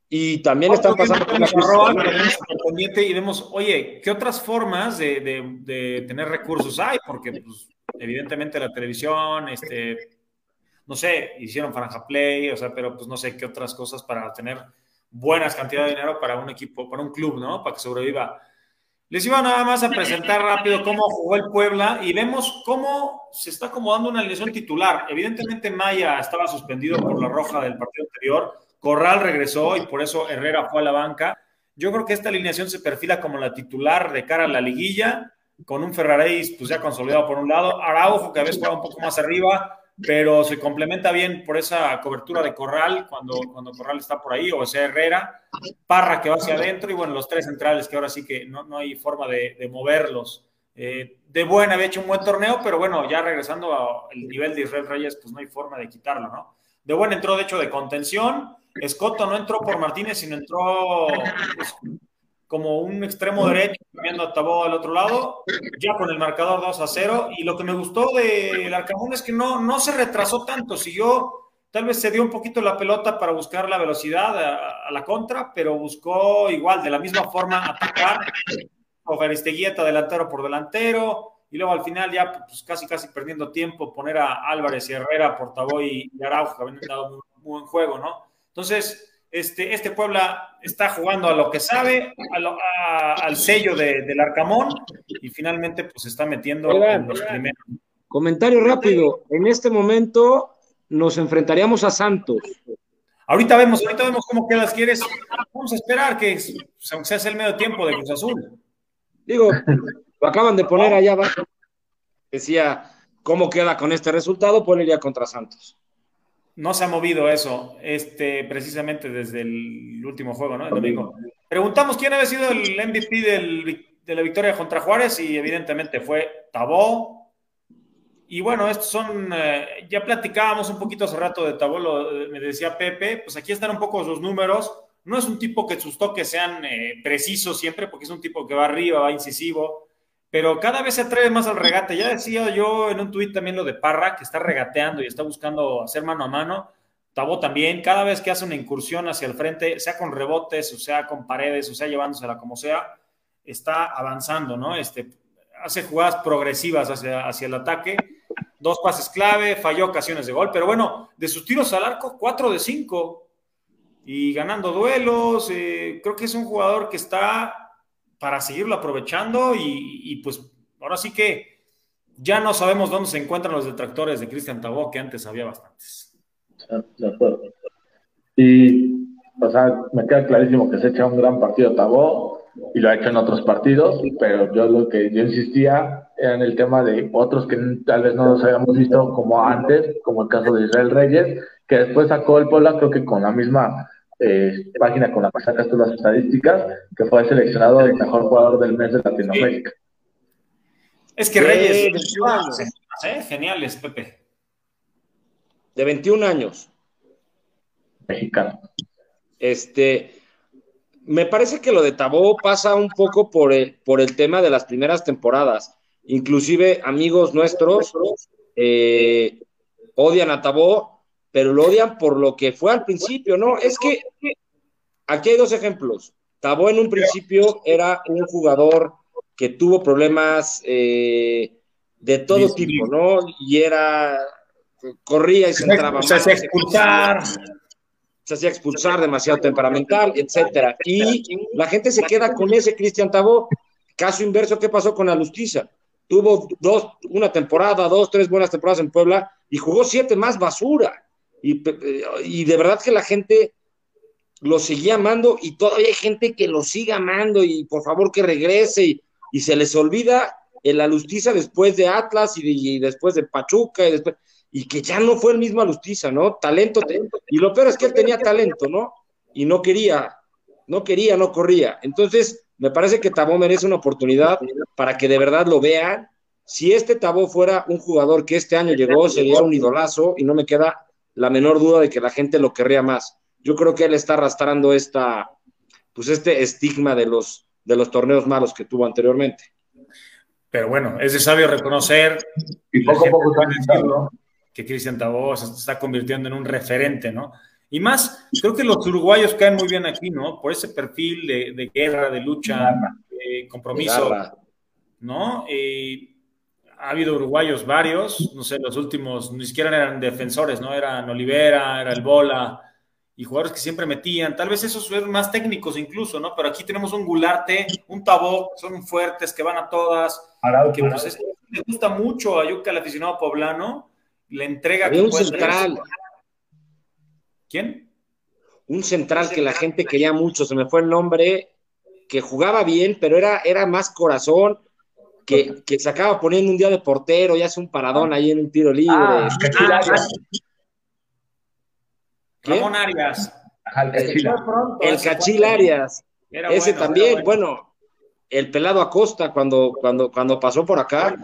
Y también están pasando por pendiente y vemos, oye, ¿qué otras formas de, de- de tener recursos hay? Porque, pues, evidentemente la televisión, este, no sé, hicieron Franja Play, o sea, pero pues no sé qué otras cosas para tener buenas cantidades de dinero para un equipo, para un club, ¿no? Para que sobreviva. Les iba nada más a presentar rápido cómo jugó el Puebla y vemos cómo se está acomodando una alineación titular. Evidentemente Maya estaba suspendido por la roja del partido anterior, Corral regresó y por eso Herrera fue a la banca. Yo creo que esta alineación se perfila como la titular de cara a la liguilla, con un Ferraréis pues ya consolidado por un lado, Araujo que a veces juega un poco más arriba, pero se complementa bien por esa cobertura de Corral cuando, cuando Corral está por ahí, o sea, Herrera, Parra que va hacia adentro y bueno, los tres centrales que ahora sí que no, no hay forma de, de moverlos. Eh, de buena había hecho un buen torneo, pero bueno, ya regresando al nivel de Israel Reyes, pues no hay forma de quitarlo, ¿no? De buen entró de hecho de contención, Escoto no entró por Martínez, sino entró pues, como un extremo derecho, cambiando a Tabó al otro lado, ya con el marcador 2 a 0. Y lo que me gustó del Arcamón es que no, no se retrasó tanto, siguió, tal vez se dio un poquito la pelota para buscar la velocidad a, a la contra, pero buscó igual, de la misma forma, atacar. Oferesteguieta delantero por delantero, y luego al final ya pues, casi casi perdiendo tiempo, poner a Álvarez y Herrera, Portavoy y Araujo, que habían dado muy, muy buen juego, ¿no? Entonces, este, este Puebla está jugando a lo que sabe, a lo- a- al sello de- del Arcamón, y finalmente pues se está metiendo en los primeros. Comentario rápido. En este momento nos enfrentaríamos a Santos. Ahorita vemos, ahorita vemos cómo quedas, ¿quieres? Vamos a esperar que, aunque sea el medio tiempo de Cruz Azul. Digo, lo acaban de poner allá abajo. Decía, ¿cómo queda con este resultado? Pues iría contra Santos. No se ha movido eso, este, precisamente desde el último juego, ¿no? El domingo. Preguntamos quién había sido el MVP del- de la victoria contra Juárez y evidentemente fue Tabó. Y bueno, estos son, eh, ya platicábamos un poquito hace rato de Tabó, lo, me decía Pepe, pues aquí están un poco sus números. No es un tipo que sus toques sean eh, precisos siempre, porque es un tipo que va arriba, va incisivo, pero cada vez se atreve más al regate. Ya decía yo en un tuit también lo de Parra, que está regateando y está buscando hacer mano a mano. Tabó también, cada vez que hace una incursión hacia el frente, sea con rebotes, o sea con paredes, o sea llevándosela como sea, está avanzando, ¿no? Este, hace jugadas progresivas hacia, hacia el ataque, dos pases clave, falló ocasiones de gol, pero bueno, de sus tiros al arco, cuatro de cinco y ganando duelos, eh, creo que es un jugador que está para seguirlo aprovechando y, pues ahora sí que ya no sabemos dónde se encuentran los detractores de Cristian Tabó, que antes había bastantes. De acuerdo. Y, o sea, me queda clarísimo que se echa un gran partido Tabó y lo ha hecho en otros partidos, pero yo lo que yo insistía era en el tema de otros que tal vez no los habíamos visto como antes, como el caso de Israel Reyes, que después sacó el Puebla, creo que con la misma eh, página con la que sacas tú las estadísticas, que fue seleccionado el mejor jugador del mes de Latinoamérica. Es que Reyes, de 21 años. ¿eh? geniales, Pepe. De 21 años. mexicano. Este, me parece que lo de Tabó pasa un poco por el, por el tema de las primeras temporadas. Inclusive amigos nuestros eh, odian a Tabó, pero lo odian por lo que fue al principio, ¿no? Es que aquí hay dos ejemplos. Tabó en un principio era un jugador que tuvo problemas eh, de todo tipo, ¿no? Y era, corría y se entraba. Se hacía expulsar. Se hacía expulsar, demasiado temperamental, etcétera. Y la gente se queda con ese Cristian Tabó. Caso inverso, ¿qué pasó con Alustiza? Tuvo dos, una temporada, dos, tres buenas temporadas en Puebla y jugó siete más basura. Y, de verdad que la gente lo seguía amando y todavía hay gente que lo sigue amando y por favor que regrese y, se les olvida el Alustiza después de Atlas y, después de Pachuca y después y que ya no fue el mismo Alustiza, ¿no? Talento, talento, y lo peor es que él tenía talento, ¿no? Y no quería, no quería, no corría. Entonces, me parece que Tabó merece una oportunidad para que de verdad lo vean. Si este Tabó fuera un jugador que este año llegó, sería un idolazo y no me queda la menor duda de que la gente lo querría más. Yo creo que él está arrastrando esta, pues este estigma de los, de los torneos malos que tuvo anteriormente. Pero bueno, es de sabio reconocer y poco a poco está que Cristian Tabó se está convirtiendo en un referente, ¿no? Y más, creo que los uruguayos caen muy bien aquí, ¿no? Por ese perfil de, de guerra, de lucha, de compromiso, de ¿no? Eh, ha habido uruguayos varios, no sé, los últimos ni siquiera eran defensores, ¿no? Eran Olivera, era el Bola, y jugadores que siempre metían. Tal vez esos son más técnicos incluso, ¿no? Pero aquí tenemos un Gularte, un Tabó, son fuertes, que van a todas, Araujo, que pues, es, le gusta mucho a Yuca, el aficionado poblano, la entrega Había un central. Traer. ¿Quién? Un central que la gente quería mucho, se me fue el nombre, que jugaba bien, pero era, era más corazón, que, que se acaba poniendo un día de portero y hace un paradón ahí en un tiro libre. Ah, Ah, Ramón Arias. el Cachila. El Cachil Arias. Era Ese bueno, también, era bueno, el pelado Acosta cuando, cuando, cuando pasó por acá,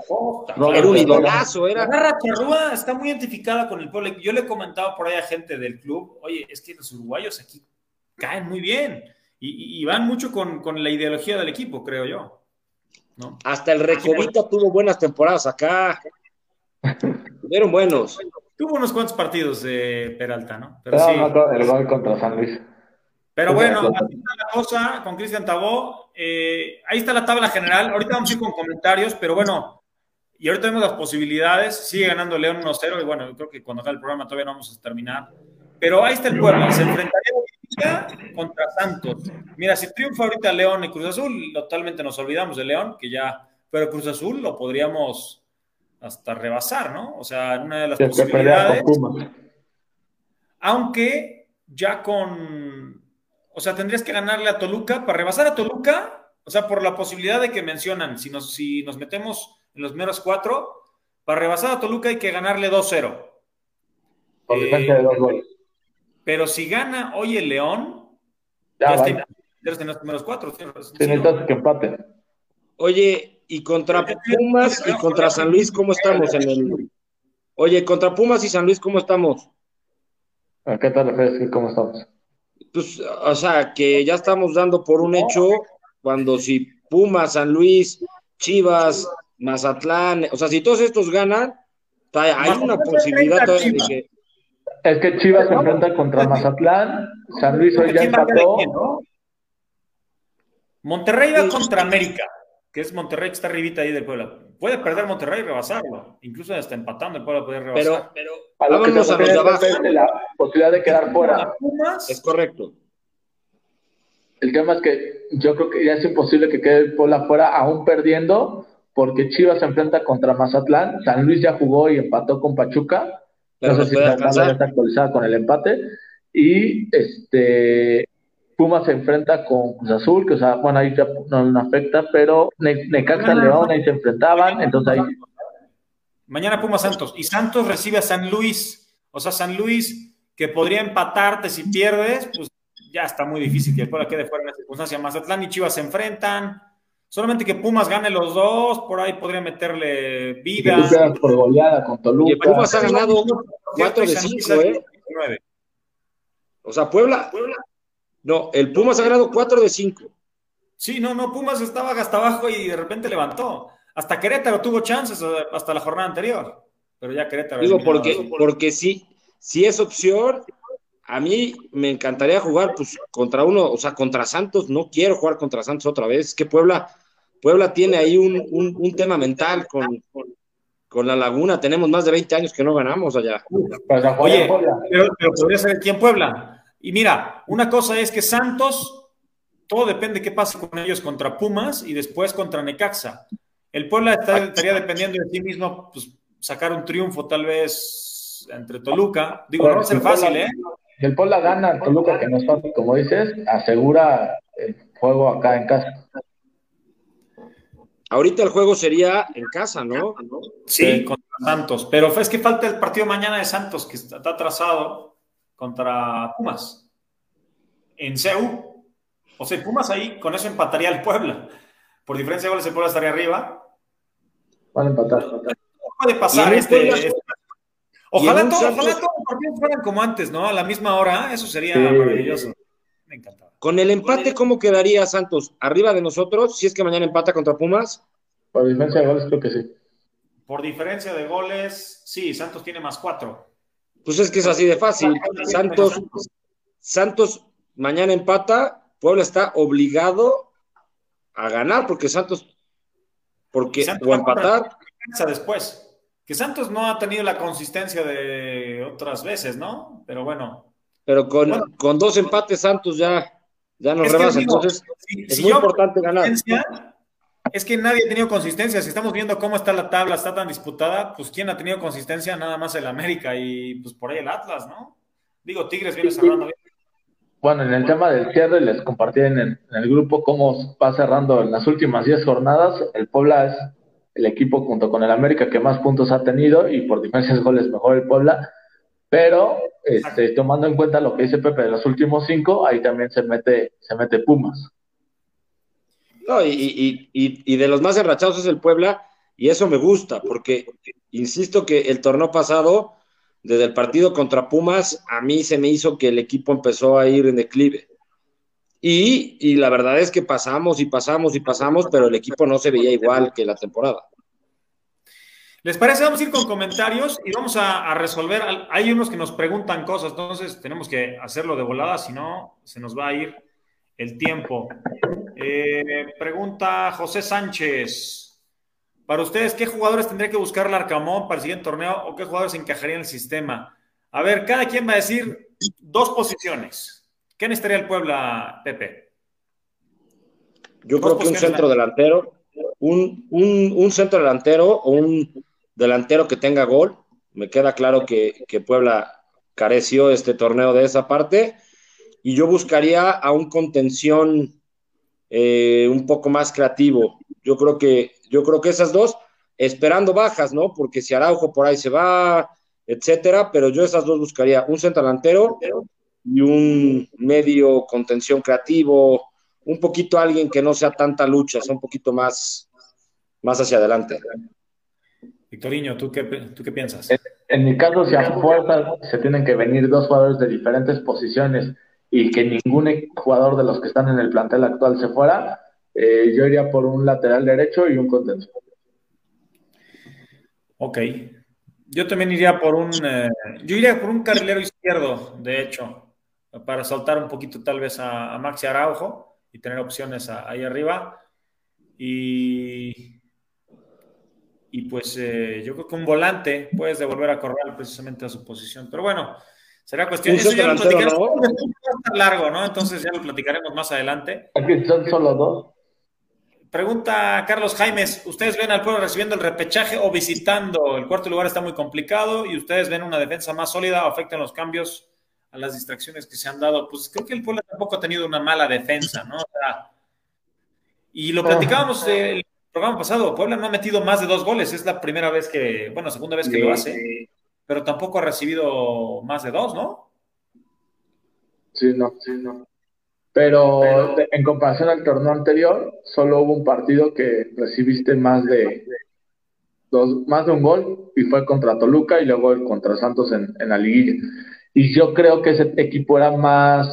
No, era un idolazo, La era. garra charrúa está muy identificada con el pueblo. Yo le he comentado por ahí a gente del club, oye, es que los uruguayos aquí caen muy bien y, y- y van mucho con, con la ideología del equipo, creo yo. ¿No? Hasta el Recovita tuvo buenas temporadas acá. Fueron buenos. Tuvo unos cuantos partidos de Peralta, ¿no? Pero Pero sí. no del gol contra San Luis. Pero bueno, así está la cosa con Cristian Tabó. Eh, ahí está la tabla general. Ahorita vamos a ir con comentarios, pero bueno, y ahorita vemos las posibilidades. Sigue ganando León 1-0 y bueno, creo que cuando acabe el programa todavía no vamos a terminar. Pero ahí está el Puebla. Se enfrentaría América contra Santos. Mira, si triunfa ahorita León y Cruz Azul, totalmente nos olvidamos de León, que ya, pero Cruz Azul lo podríamos hasta rebasar, ¿no? O sea, en una de las posibilidades aunque ya con, o sea, tendrías que ganarle a Toluca para rebasar a Toluca, o sea, por la posibilidad de que mencionan, si nos, si nos metemos en los meros cuatro, para rebasar a Toluca hay que ganarle 2-0. Por Eh, de dos goles. Pero si gana hoy el León, Ya, ya, vale. está ya en los primeros cuatro. ¿sí? Sí, necesitas que empate. Oye, y contra Pumas y contra San Luis, ¿cómo estamos en el. Oye, contra Pumas y San Luis, ¿cómo estamos? ¿A qué te refieres? que ¿Cómo estamos? Pues, o sea, que ya estamos dando por un hecho cuando si Pumas, San Luis, Chivas, Mazatlán, o sea, si todos estos ganan, hay una posibilidad todavía de que. Es que Chivas se enfrenta contra Mazatlán, San Luis hoy ya ¿Quién va a ganar empató. no? Monterrey va contra América, que es Monterrey que está arribita ahí del Puebla. Puede perder Monterrey y rebasarlo. Incluso hasta empatando el Puebla puede rebasar. Pero, pero A lo que te a los de es la posibilidad de quedar fuera. Es correcto. El tema es que yo creo que ya es imposible que quede el Puebla fuera aún perdiendo, porque Chivas se enfrenta contra Mazatlán, San Luis ya jugó y empató con Pachuca, Pero no sé si puede alcanzar. está actualizada con el empate, y este Pumas se enfrenta con Cruz Azul, que o sea, bueno, ahí ya no, no afecta, pero Ne- Necaxa León ahí se enfrentaban, entonces ahí Mañana Pumas Santos. Y Santos recibe a San Luis. O sea, San Luis, que podría empatarte si pierdes, pues ya está muy difícil que el Puebla quede fuera en la circunstancia. Mazatlán y Chivas se enfrentan. Solamente que Pumas gane los dos, por ahí podría meterle y vida. quedas por goleada con Y Toluca. Pumas ha ganado 4 de San Luis 5, ¿eh? 19. O sea, Puebla, no, el Pumas ha ganado 4 de 5. Sí, no, no, Pumas estaba hasta abajo y de repente levantó. Hasta Querétaro tuvo chances hasta la jornada anterior, pero ya Querétaro. Digo, porque, porque sí, si es opción, a mí me encantaría jugar pues contra uno, o sea, contra Santos, no quiero jugar contra Santos otra vez, es que Puebla, Puebla tiene ahí un, un, tema mental con, con, la Laguna, tenemos más de 20 años que no ganamos allá. Oye, pero, pero podría ser aquí en Puebla. Y mira, una cosa es que Santos, todo depende de qué pase con ellos contra Pumas y después contra Necaxa. El Puebla estaría dependiendo de sí mismo, pues sacar un triunfo tal vez entre Toluca. Digo, no va a ser fácil, ¿eh? Si el Puebla gana Toluca, que no es fácil, como dices, asegura el juego acá en casa. Ahorita el juego sería en casa, ¿no? Sí, contra Santos. Pero es que falta el partido mañana de Santos, que está atrasado contra Pumas. En CEU. O sea, Pumas ahí, con eso empataría el Puebla. Por diferencia de goles, el Puebla estaría arriba. Van a empatar. puede pasar este, este, Ojalá, todo, ojalá todos los partidos fueran como antes, ¿no? A la misma hora, eso sería maravilloso. Me encantaba. Con el empate, ¿cómo quedaría Santos? ¿Arriba de nosotros? Si es que mañana empata contra Pumas. Por diferencia de goles, creo que sí. Por diferencia de goles, sí, Santos tiene más cuatro. Pues es que es así de fácil. Santos, Santos mañana empata, Puebla está obligado a ganar porque Santos, porque o empatar. Después. Que Santos no ha tenido la consistencia de otras veces, ¿no? Pero bueno. Pero con, con dos empates Santos ya, ya nos rebasa. Entonces, es muy importante ganar. Es que nadie ha tenido consistencia. Si estamos viendo cómo está la tabla, está tan disputada, pues ¿quién ha tenido consistencia? Nada más el América y pues por ahí el Atlas, ¿no? Digo, Tigres viene cerrando bien. Bueno, en el tema del cierre les compartí en el, en el grupo cómo va cerrando en las últimas 10 jornadas. El Puebla es el equipo junto con el América que más puntos ha tenido y por diferencias goles mejor el Puebla, pero este, tomando en cuenta lo que dice Pepe de los últimos cinco, ahí también se mete, se mete Pumas. No, y, y, de los más enrachados es el Puebla, y eso me gusta, porque insisto que el torneo pasado, desde el partido contra Pumas, a mí se me hizo que el equipo empezó a ir en declive. Y, la verdad es que pasamos y pasamos y pasamos, pero el equipo no se veía igual que la temporada. ¿Les parece? Vamos a ir con comentarios y vamos a, resolver. Hay unos que nos preguntan cosas, entonces tenemos que hacerlo de volada, si no, se nos va a ir el tiempo. Eh, pregunta José Sánchez. Para ustedes, ¿qué jugadores tendría que buscar el para el siguiente torneo o qué jugadores encajarían en el sistema? A ver, cada quien va a decir dos posiciones. ¿Qué necesitaría el Puebla, Pepe? Yo creo que un centro delantero, un, centro delantero o un delantero que tenga gol. Me queda claro que, Puebla careció este torneo de esa parte. Y yo buscaría a un contención eh, un poco más creativo. Yo creo que, yo creo que esas dos, esperando bajas, ¿no? Porque si Araujo por ahí se va, etcétera, pero yo esas dos buscaría un centro delantero y un medio contención creativo, un poquito alguien que no sea tanta lucha, sea un poquito más, más hacia adelante. Victoriño, ¿tú qué, tú qué piensas? En, mi caso, si a fuerza se tienen que venir dos jugadores de diferentes posiciones y que ningún jugador de los que están en el plantel actual se fuera, eh, yo iría por un lateral derecho y un contención. Ok. Yo también iría por un, eh, yo iría por un carrilero izquierdo, de hecho para saltar un poquito tal vez a, Maxi Araujo y tener opciones ahí arriba. Y, y pues eh, yo creo que un volante puedes devolver a Corral precisamente a su posición. Pero bueno, será cuestión. Eso ya lo platicaremos. ¿no? largo, ¿no? Entonces ya lo platicaremos más adelante. Son solo dos. Pregunta Carlos Jaimes, ¿ustedes ven al pueblo recibiendo el repechaje o visitando? El cuarto lugar está muy complicado y ustedes ven una defensa más sólida o afectan los cambios a las distracciones que se han dado, pues creo que el Puebla tampoco ha tenido una mala defensa, ¿no? y lo platicábamos el programa pasado, Puebla no ha metido más de dos goles, es la primera vez que, bueno, segunda vez que lo hace, pero tampoco ha recibido más de dos, ¿no? Sí, no, sí, no. Pero, en comparación al torneo anterior, solo hubo un partido que recibiste más de dos, más de un gol y fue contra Toluca y luego contra Santos en, en la liguilla. Y yo creo que ese equipo era más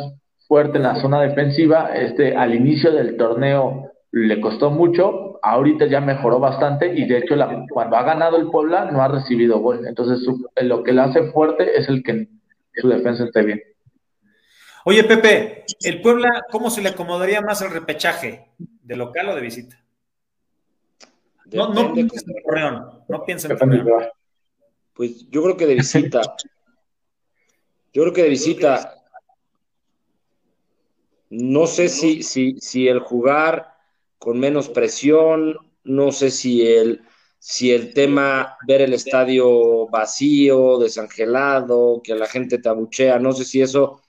fuerte en la zona defensiva. Este, al inicio del torneo le costó mucho, ahorita ya mejoró bastante y de hecho la, cuando ha ganado el Puebla no ha recibido gol. Entonces lo que le hace fuerte es el que su defensa esté bien. Oye, Pepe, ¿el Puebla cómo se le acomodaría más el repechaje? ¿De local o de visita? No, no pienses en Torreón, no pienses en Torreón. Pues yo creo que de visita. Yo creo que de visita. No sé si, si, si el jugar con menos presión, no sé si el, si el tema ver el estadio vacío, desangelado, que la gente te abuchea, no sé si eso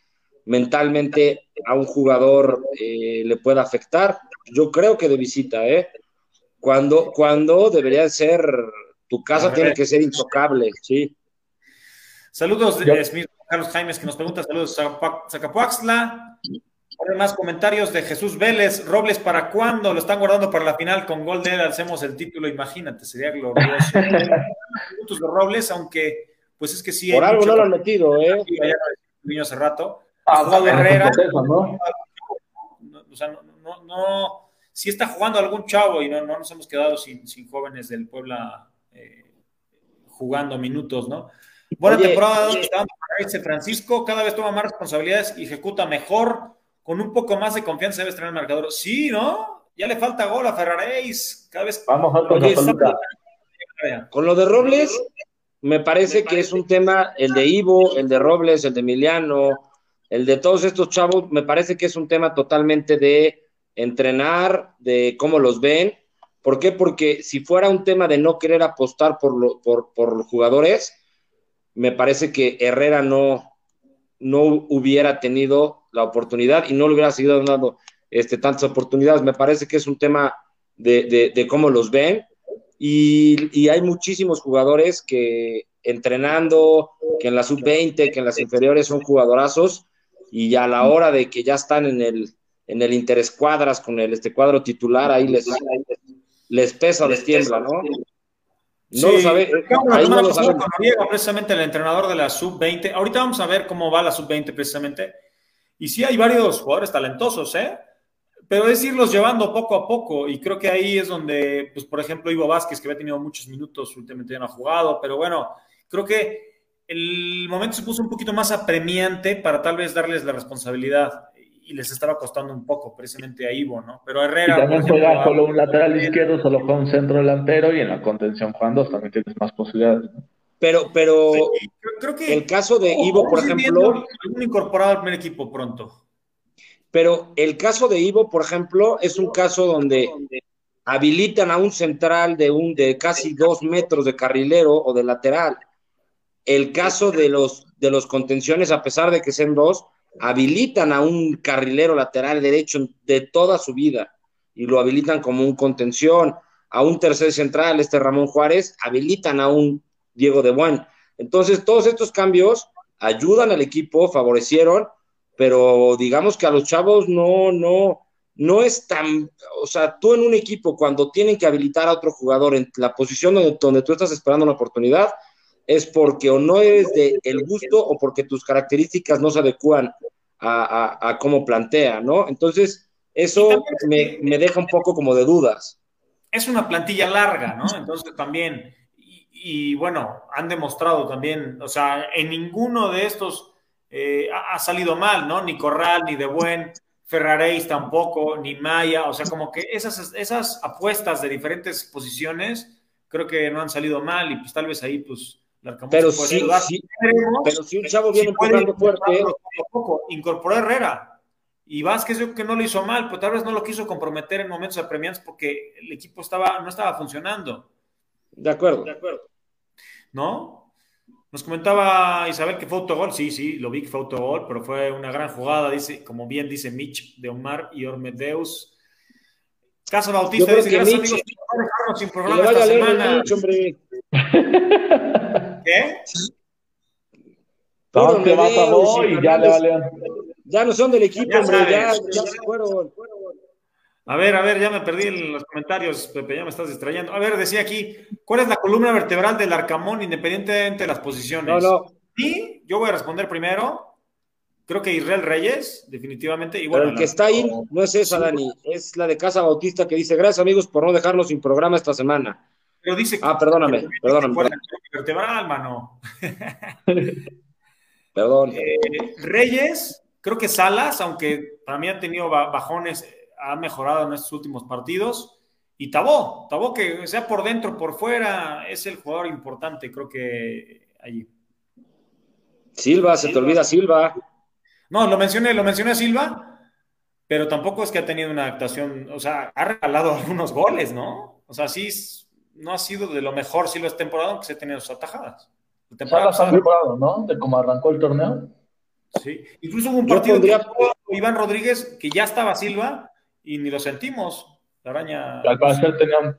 mentalmente a un jugador eh, le puede afectar. Yo creo que de visita, ¿eh? Cuando, cuando debería ser, tu casa tiene que ser intocable, sí. Saludos de Carlos Jaimes que nos pregunta, saludos Zacapuaxla. Ahora más comentarios de Jesús Vélez. Robles, ¿para cuándo? Lo están guardando para la final con gol de él. Hacemos el título, imagínate, sería glorioso. Minutos de Robles, aunque, pues es que sí. Por algo no lo han metido, ¿eh? Niño hace rato. Ah, Herrera. ¿no? O sea, no, no, si está jugando algún chavo y no, no nos hemos quedado sin, sin jóvenes del Puebla eh, jugando minutos, ¿no? Buena temporada oye. Francisco, cada vez toma más responsabilidades y ejecuta mejor, con un poco más de confianza debe estar en el marcador. Sí, ¿no? Ya le falta gol a Ferraréis, cada vez. Vamos a oye, Con lo de Robles, me parece que es un tema, el de Ivo, el de Robles, el de Emiliano, el de todos estos chavos, me parece que es un tema totalmente de entrenar, de cómo los ven. ¿Por qué? Porque si fuera un tema de no querer apostar por, lo, por, por los jugadores, me parece que Herrera no, no hubiera tenido la oportunidad y no le hubiera seguido dando este, tantas oportunidades. Me parece que es un tema de, de, cómo los ven y, y, hay muchísimos jugadores que entrenando, que en la sub-20, que en las inferiores son jugadorazos y a la hora de que ya están en el, en el interescuadras con el este cuadro titular, ahí les, les pesa, les tiembla, ¿no? No lo sabe. No sabe. precisamente el entrenador de la sub-20. Ahorita vamos a ver cómo va la sub-20 precisamente. Y sí hay varios jugadores talentosos, ¿eh? Pero es irlos llevando poco a poco. Y creo que ahí es donde, pues, por ejemplo, Ivo Vázquez, que había tenido muchos minutos, últimamente ya no ha jugado. Pero bueno, creo que el momento se puso un poquito más apremiante para tal vez darles la responsabilidad y les estaba costando un poco precisamente a Ivo, ¿no? Pero Herrera... Y también juega solo un lateral izquierdo, solo con un centro delantero y en la contención Juan dos también tienes más posibilidades. Pero, pero creo que el caso de Ivo, por ejemplo... incorporado al primer equipo pronto. Pero el caso de Ivo, por ejemplo, es un caso donde habilitan a un central de, un, de casi dos metros de carrilero o de lateral. El caso de los, de los contenciones, a pesar de que sean dos, habilitan a un carrilero lateral derecho de toda su vida y lo habilitan como un contención, a un tercer central, este Ramón Juárez, habilitan a un Diego de Buen. Entonces, todos estos cambios ayudan al equipo, favorecieron, pero digamos que a los chavos no, no, no es tan, o sea, tú en un equipo cuando tienen que habilitar a otro jugador en la posición donde, donde tú estás esperando una oportunidad, es porque o no eres de el gusto o porque tus características no se adecúan a, cómo plantea, ¿no? Entonces, eso me, deja un poco como de dudas. Es una plantilla larga, ¿no? Entonces también, y, bueno, han demostrado también, o sea, en ninguno de estos eh, ha, salido mal, ¿no? Ni Corral, ni De Buen, Ferraréis tampoco, ni Maya, o sea, como que esas, esas apuestas de diferentes posiciones creo que no han salido mal y pues tal vez ahí pues pero sí, pero si un chavo viene empujando fuerte. Poco, incorporó a Herrera. Y Vázquez yo que no lo hizo mal, pero tal vez no lo quiso comprometer en momentos apremiantes porque el equipo estaba, no estaba funcionando. De acuerdo. De acuerdo. ¿No? Nos comentaba Isabel que fue autogol. Sí, sí, lo vi que fue autogol, pero fue una gran jugada, dice, como bien dice Mitch de Omar y Ormedeus. Casa Bautista dice, gracias Mitch, amigos por sin programa esta semana. hombre. ¿Qué? ya le Ya no son del equipo, hombre, ya, se fueron. A ver, a ver, ya me perdí en los comentarios, Pepe, ya me estás distrayendo. A ver, decía aquí, ¿cuál es la columna vertebral del Arcamón independientemente de las posiciones? No, no, Sí, yo voy a responder primero. Creo que Israel Reyes, definitivamente. Y Pero bueno, el que la- está ahí no es esa, Dani, es la de Casa Bautista que dice, gracias amigos por no dejarlo sin programa esta semana. Pero dice que- Ah, perdóname, que- perdóname, fuera vertebral, mano. Perdón. Eh, Reyes, creo que Salas, aunque para mí ha tenido ba- bajones, ha mejorado en estos últimos partidos. Y Tabó, Tabó que sea por dentro por fuera, es el jugador importante, creo que allí. Silva, se te olvida Silva. No, lo mencioné, lo mencioné a Silva, pero tampoco es que ha tenido una actuación, o sea, ha regalado algunos goles, ¿no? O sea, sí, no ha sido de lo mejor Silva esta temporada, aunque se ha tenido sus atajadas. La temporada mejorado, ¿no? De cómo arrancó el torneo. sí. Incluso hubo un partido que Iván Rodríguez, que ya estaba Silva, y ni lo sentimos. La araña. Al parecer tenían.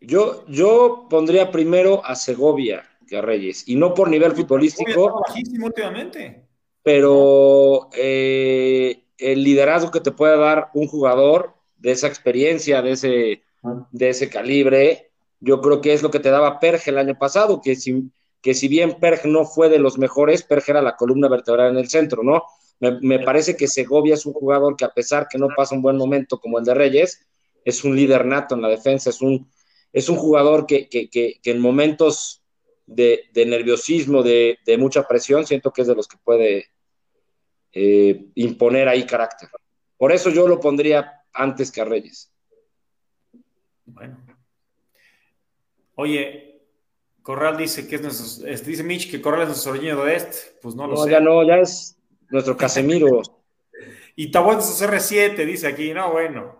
Yo, yo pondría primero a Segovia que a Reyes, y no por nivel futbolístico, bajísimo últimamente. pero eh, el liderazgo que te puede dar un jugador de esa experiencia, de ese, de ese calibre, yo creo que es lo que te daba Perge el año pasado, que si, que si bien Perge no fue de los mejores, Perge era la columna vertebral en el centro, ¿no? Me, me parece que Segovia es un jugador que a pesar que no pasa un buen momento como el de Reyes, es un líder nato en la defensa, es un, es un jugador que, que, que, en momentos de, de nerviosismo, de, de, mucha presión, siento que es de los que puede eh, imponer ahí carácter. Por eso yo lo pondría antes que a Reyes. Bueno. Oye, Corral dice que es nuestro, es, dice Mitch que Corral es nuestro ordeño de este. Pues no lo no, sé. ya no, ya es nuestro Casemiro. y Tabón es CR7, dice aquí. No, bueno.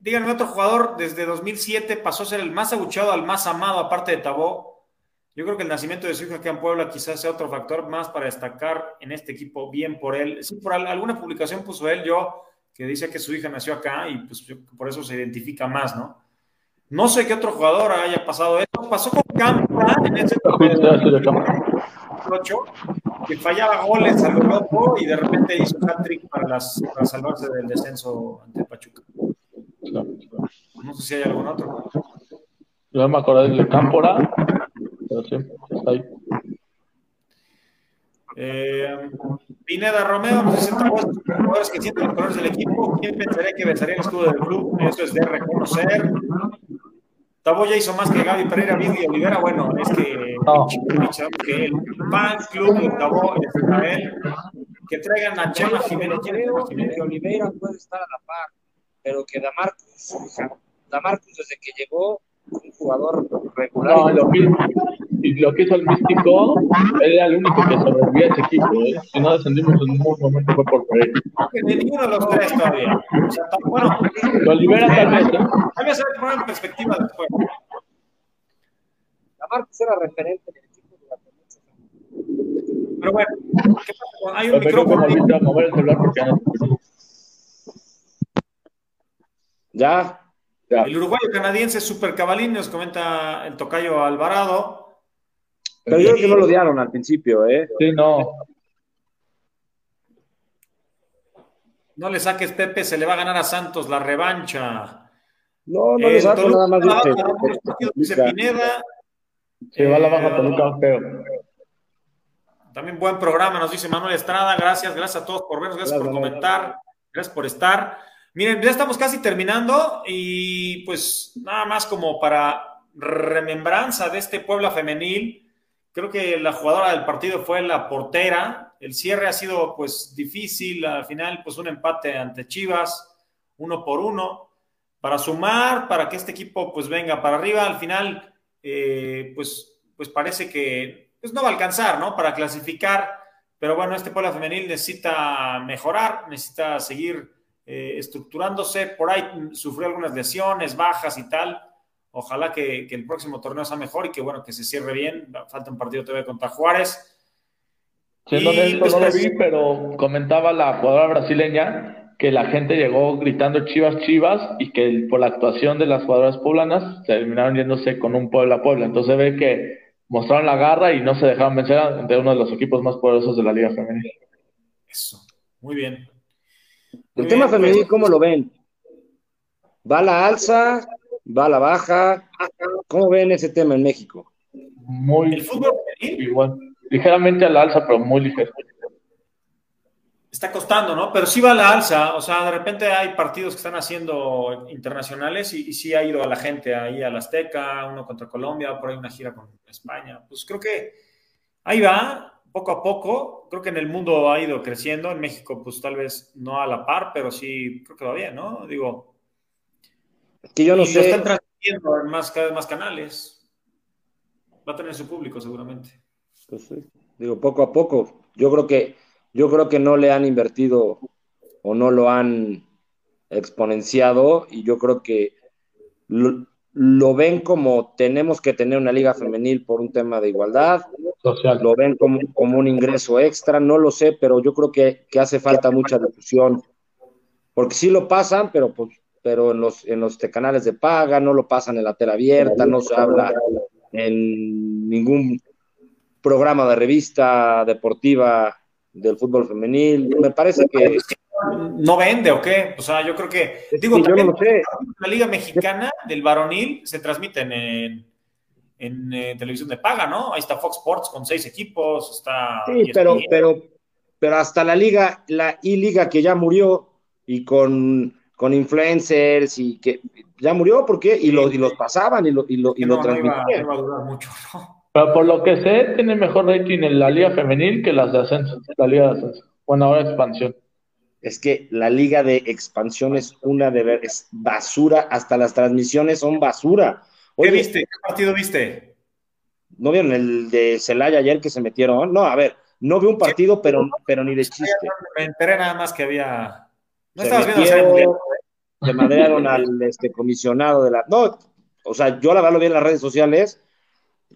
Díganme, otro jugador desde 2007 pasó a ser el más abucheado al más amado, aparte de Tabó. Yo creo que el nacimiento de su hijo acá en Puebla quizás sea otro factor más para destacar en este equipo, bien por él. Sí, por alguna publicación puso él, yo, que dice que su hija nació acá y pues por eso se identifica más, ¿no? No sé qué otro jugador haya pasado eso. Pasó con Campa en ese 8, que fallaba goles a lo loco y de repente hizo un hat-trick para, las, para salvarse del descenso ante Pachuca. No sé si hay algún otro. Yo me acuerdo del Cámpora, pero sí, está ahí. Eh, Pineda Romeo nos dice los jugadores que sienten los colores del equipo. ¿Quién pensaría que besaría el escudo del club? Eso es de reconocer. Tabo ya hizo más que Gaby Pereira, Vivi Olivera. Bueno, es que, no. que el fan club de Tabo es Israel. Que traigan a Chema Jiménez. Que Olivera puede estar a la par, pero que Damarcus, Damarcus desde que llegó, jugador regular. No, lo que, lo que hizo el místico, él era el único que sobrevivía a ese equipo. ¿eh? Si no descendimos en ningún momento fue por él. De ninguno de los tres todavía. O sea, bueno, lo libera tal vez. ¿eh? Tal vez se va a poner en perspectiva después. La Marcos era referente del equipo durante muchos años. Pero bueno, ¿qué pasa? Hay un Perfecto, micrófono. Como mover el celular porque no Ya. Ya. El uruguayo canadiense Super Cabalín nos comenta el tocayo Alvarado. Pero yo creo que no lo odiaron al principio, ¿eh? Sí, no. No le saques, Pepe, se le va a ganar a Santos la revancha. No, no le saco nada más. Dice, dice Pineda. Se va a la baja Toluca feo. También buen programa, nos dice Manuel Estrada. Gracias, gracias a todos por vernos, gracias, gracias por comentar, gracias por estar. Miren, ya estamos casi terminando y pues nada más como para remembranza de este Puebla femenil. Creo que la jugadora del partido fue la portera. El cierre ha sido pues difícil. Al final pues un empate ante Chivas, uno por uno, para sumar, para que este equipo pues venga para arriba. Al final eh, pues, pues parece que pues no va a alcanzar, ¿no? Para clasificar. Pero bueno, este Puebla femenil necesita mejorar, necesita seguir eh, estructurándose. Por ahí sufrió algunas lesiones, bajas y tal. Ojalá que, que, el próximo torneo sea mejor y que bueno, que se cierre bien. Falta un partido todavía contra Juárez. Siendo honesto, no lo vi, pero comentaba la jugadora brasileña que la gente llegó gritando Chivas, Chivas y que por la actuación de las jugadoras poblanas terminaron yéndose con un Puebla, Puebla. Entonces ve que mostraron la garra y no se dejaron vencer ante uno de los equipos más poderosos de la Liga Femenil. Eso, muy bien. El bien, tema femenil, pues, ¿cómo lo ven? ¿Va a la alza? ¿Va a la baja? ¿Cómo ven ese tema en México? muy El fútbol femenil igual. Ligeramente a la alza, pero muy ligero. está costando, ¿no? Pero sí va a la alza. O sea, de repente hay partidos que están haciendo internacionales y, y sí ha ido a la gente ahí al Azteca, uno contra Colombia, por ahí una gira con España. Pues creo que ahí va, poco a poco. Creo que en el mundo ha ido creciendo. En México, pues tal vez no a la par, pero sí creo que va bien, ¿no? Digo, Que yo no y lo sé. están transmitiendo en más, cada vez más canales. Va a tener su público seguramente. Pues sí, digo, poco a poco. Yo creo que, yo creo que no le han invertido o no lo han exponenciado y yo creo que lo, lo ven como tenemos que tener una liga femenil por un tema de igualdad, Social. lo ven como, como un ingreso extra, no lo sé, pero yo creo que, que hace falta mucha difusión, porque sí lo pasan, pero pues, pero en los, en los canales de paga, no lo pasan en la tela abierta, no se habla en ningún programa de revista deportiva del fútbol femenil. Me parece que ¿No vende o qué? O sea, yo creo que. Digo, Sí, yo también no lo sé. la Liga Mexicana del Varonil se transmite en, en, en, eh, televisión de paga, ¿no? Ahí está Fox Sports con seis equipos, está. Sí, ESPN. pero, pero, pero hasta la liga, la I-Liga que ya murió y con, con influencers y que ya murió, ¿por qué? Y, lo, y los pasaban y lo, y lo, y lo no, no iba, transmitían. no iba a durar mucho, ¿no? Pero por lo que sé, tiene mejor rating en la liga femenil que las de ascenso. La liga de ascenso. Bueno, ahora expansión. Es que la liga de expansión es una de ver, es basura, hasta las transmisiones son basura. ¿Qué viste? ¿Qué partido viste? ¿no vieron el de Celaya ayer que se metieron? No, a ver, no vi un partido, pero, pero ni de chiste. Me enteré nada más que había. No Se estabas viendo metieron, serie mundial. se madrearon al este, comisionado de la. No, o sea, yo la verdad lo vi en las redes sociales.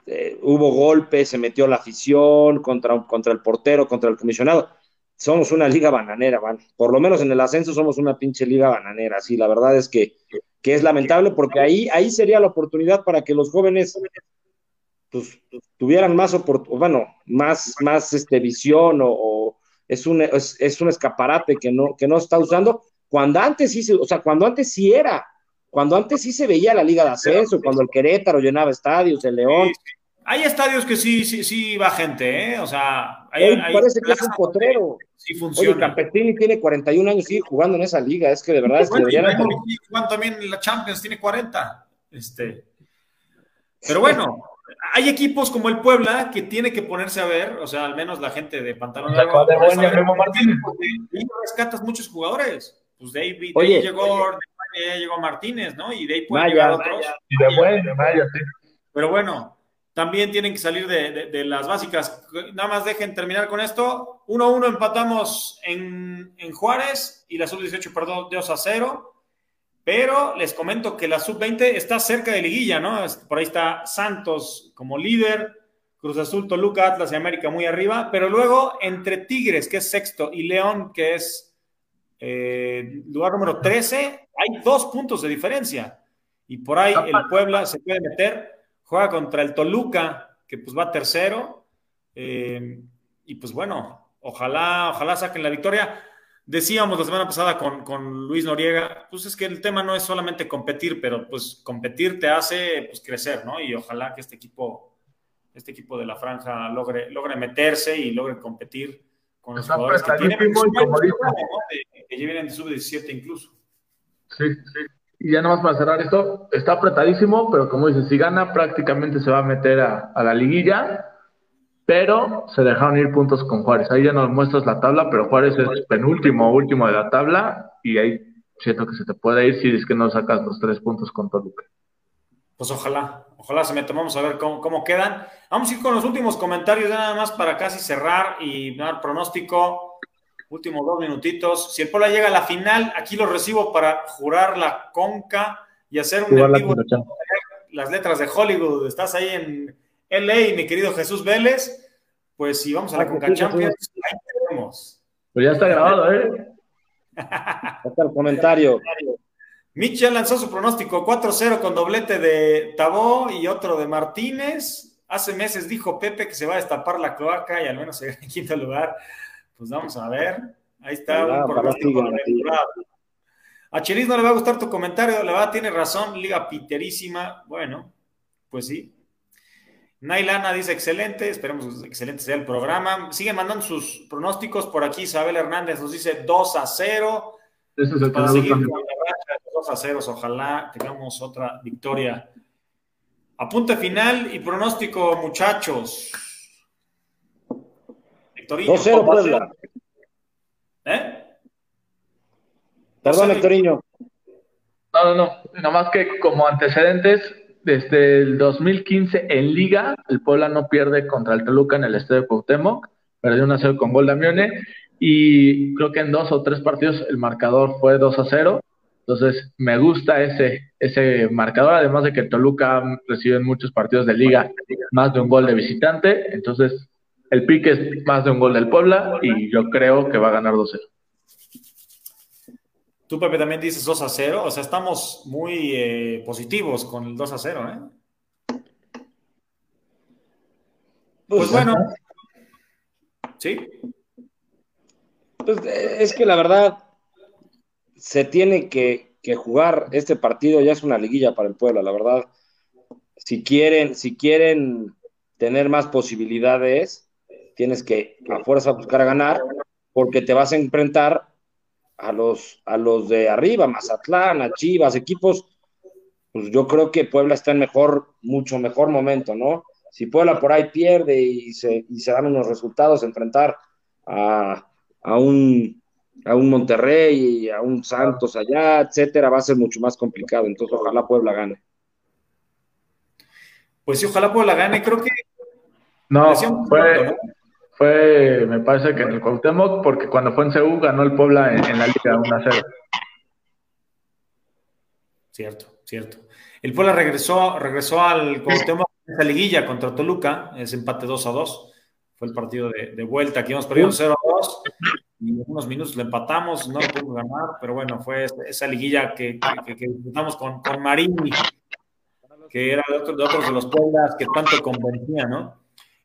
eh, hubo golpes, se metió la afición contra, contra el portero, contra el comisionado. Somos una liga bananera, van. Por lo menos en el ascenso somos una pinche liga bananera. Sí, la verdad es que, que es lamentable porque ahí, ahí sería la oportunidad para que los jóvenes pues, tuvieran más oport- bueno, más, más este, visión o, o es, un, es, es un escaparate que no, que no está usando. Cuando antes sí, se- o sea, cuando antes sí era, cuando antes sí se veía la liga de ascenso, cuando el Querétaro llenaba estadios, el León. Hay estadios que sí, sí, sí va gente, ¿eh? O sea, hay, hoy hay parece que es un potrero. Sí Oye, funciona. Campetini tiene 41 años, sigue jugando en esa liga, es que de verdad es que Bueno, y deberían... Juan también en la Champions tiene 40. Este. Pero bueno, hay equipos como el Puebla que tiene que ponerse a ver, o sea, al menos la gente de pantalón largo, de ver, Memo Martínez. porque ahí rescatas muchos jugadores. Pues de ahí, de ahí Oye, llegó, de ahí llegó Martínez, ¿no? Y de ahí pueden Maya, llegar otros. Y de bueno, vaya, sí. Pero bueno, también tienen que salir de, de- de las básicas. Nada más dejen terminar con esto. 1-1 empatamos en, en Juárez y la sub-18 perdió 2 a 0. Pero les comento que la sub-20 está cerca de liguilla, ¿no? Por ahí está Santos como líder, Cruz Azul, Toluca, Atlas y América muy arriba. Pero luego entre Tigres, que es sexto, y León, que es eh, lugar número 13, hay dos puntos de diferencia. Y por ahí el Puebla se puede meter, juega contra el Toluca, que pues va tercero. eh, y pues bueno, ojalá, ojalá saquen la victoria. Decíamos la semana pasada con, con Luis Noriega, pues es que el tema no es solamente competir, pero pues competir te hace pues crecer, ¿no? Y ojalá que este equipo, este equipo de la franja logre, logre meterse y logre competir con los Está jugadores que tienen. dijo- ¿no? De- que ya vienen de sub-17 incluso. Sí, sí. Y ya nomás para cerrar esto, está apretadísimo, pero como dices, si gana prácticamente se va a meter a, la liguilla, pero se dejaron ir puntos con Juárez. Ahí ya nos muestras la tabla, pero Juárez es penúltimo último de la tabla y ahí siento que se te puede ir si es que no sacas los tres puntos con Toluca. Pues ojalá, ojalá se metan. Vamos a ver cómo, cómo quedan. Vamos a ir con los últimos comentarios, ya nada más para casi cerrar y dar pronóstico. Últimos dos minutitos. Si el Puebla llega a la final, aquí lo recibo para jurar la conca y hacer un la las letras de Hollywood. Estás ahí en LA, mi querido Jesús Vélez. Pues si vamos a la Ah, Conca sí, Champions, ahí te vemos. Pues ya está grabado, ¿eh? Hasta el comentario. Mitchell lanzó su pronóstico 4-0 con doblete de Tabó y otro de Martínez. Hace meses dijo Pepe que se va a destapar la cloaca y al menos se en quinto lugar. Pues vamos a ver. Ahí está Ojalá, un pronóstico. A Chelis no le va a gustar tu comentario, la verdad tiene razón, liga piterísima. Bueno, pues sí. Nailana dice excelente, esperemos que excelente sea el programa. Siguen mandando sus pronósticos por aquí. Isabel Hernández nos dice 2 a 0. Ese es el Para seguir con la racha de 2 a 0, ojalá tengamos otra victoria. Apunte final y pronóstico, muchachos. Victorino. 2-0 Puebla. ¿Eh? Perdón. Hectorinho. No, no, no. Nada más que como antecedentes, desde el 2015 en Liga, el Puebla no pierde contra el Toluca en el Estadio Cuauhtémoc. Perdió 1 a 0 con gol de Amione. Y creo que en dos o tres partidos el marcador fue 2 a 0. Entonces, me gusta ese, ese marcador. Además de que el Toluca recibe en muchos partidos de Liga más de un gol de visitante. Entonces, el pique es más de un gol del Puebla. Y yo creo que va a ganar 2 a 0. Tú, Pepe, también dices 2 a 0. O sea, estamos muy eh, positivos con el 2 a 0, ¿eh? Pues bueno. Sí. Pues, eh, es que la verdad se tiene que, que jugar este partido, ya es una liguilla para el Puebla, la verdad. Si quieren, si quieren tener más posibilidades, tienes que a fuerza buscar a ganar, porque te vas a enfrentar a los, a los de arriba, Mazatlán, a Chivas, equipos, pues yo creo que Puebla está en mejor, mucho mejor momento, ¿no? Si Puebla por ahí pierde y se, y se dan unos resultados, enfrentar a, a un, a un Monterrey, a un Santos allá, etcétera, va a ser mucho más complicado. Entonces, ojalá Puebla gane. Pues sí, ojalá Puebla gane. Creo que fue, ¿no? Fue, me parece que en el Cuauhtémoc, porque cuando fue en CU ganó el Puebla en, en la Liga 1 a 0. Cierto, cierto. El Puebla regresó, regresó al Cuauhtémoc en esa liguilla contra Toluca, ese empate 2 a 2. Fue el partido de, de vuelta, aquí hemos perdido 0 a 2 y en unos minutos lo empatamos, no lo pudimos ganar, pero bueno, fue esa, esa liguilla que, que, que disfrutamos con, con Marini, que era de, otro, de otros de los Pueblas que tanto convencía, ¿no?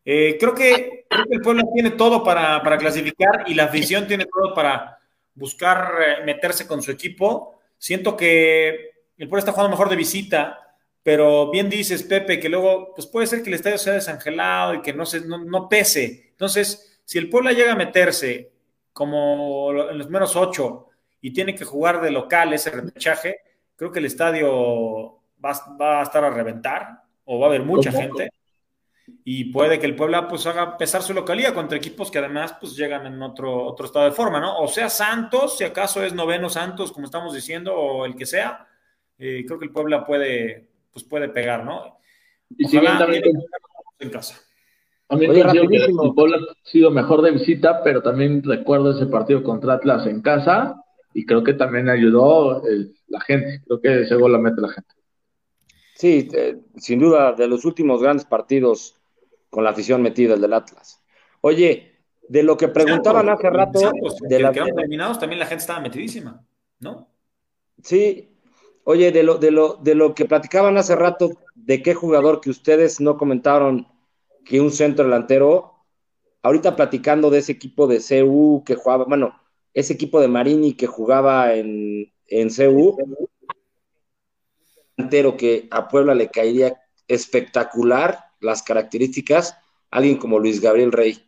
Eh, creo, que, creo que el Puebla tiene todo para, para clasificar y la afición tiene todo para buscar eh, meterse con su equipo. Siento que el Puebla está jugando mejor de visita, pero bien dices, Pepe, que luego pues puede ser que el estadio sea desangelado y que no, se, no, no pese. Entonces, si el Puebla llega a meterse como en los menos ocho y tiene que jugar de local ese repechaje, creo que el estadio va, va a estar a reventar o va a haber mucha gente y puede que el Puebla pues haga pesar su localía contra equipos que además pues llegan en otro, otro estado de forma, ¿no? O sea, Santos, si acaso es noveno Santos, como estamos diciendo, o el que sea, eh, creo que el Puebla puede, pues puede pegar, ¿no? Y si bien también, en casa. también Oye, que el Puebla ha sido mejor de visita, pero también recuerdo ese partido contra Atlas en casa y creo que también ayudó el- la gente. Creo que ese gol la mete la gente. Sí, eh, sin duda, de los últimos grandes partidos con la afición metida, el del Atlas. Oye, de lo que preguntaban hace rato, Santos, de que la, quedaron eliminados, también la gente estaba metidísima, ¿no? Sí, oye, de lo, de lo, de lo que platicaban hace rato, de qué jugador que ustedes no comentaron que un centro delantero, ahorita platicando de ese equipo de CU que jugaba, bueno, ese equipo de Marini que jugaba en, en CU, delantero que a Puebla le caería espectacular las características, alguien como Luis Gabriel Rey.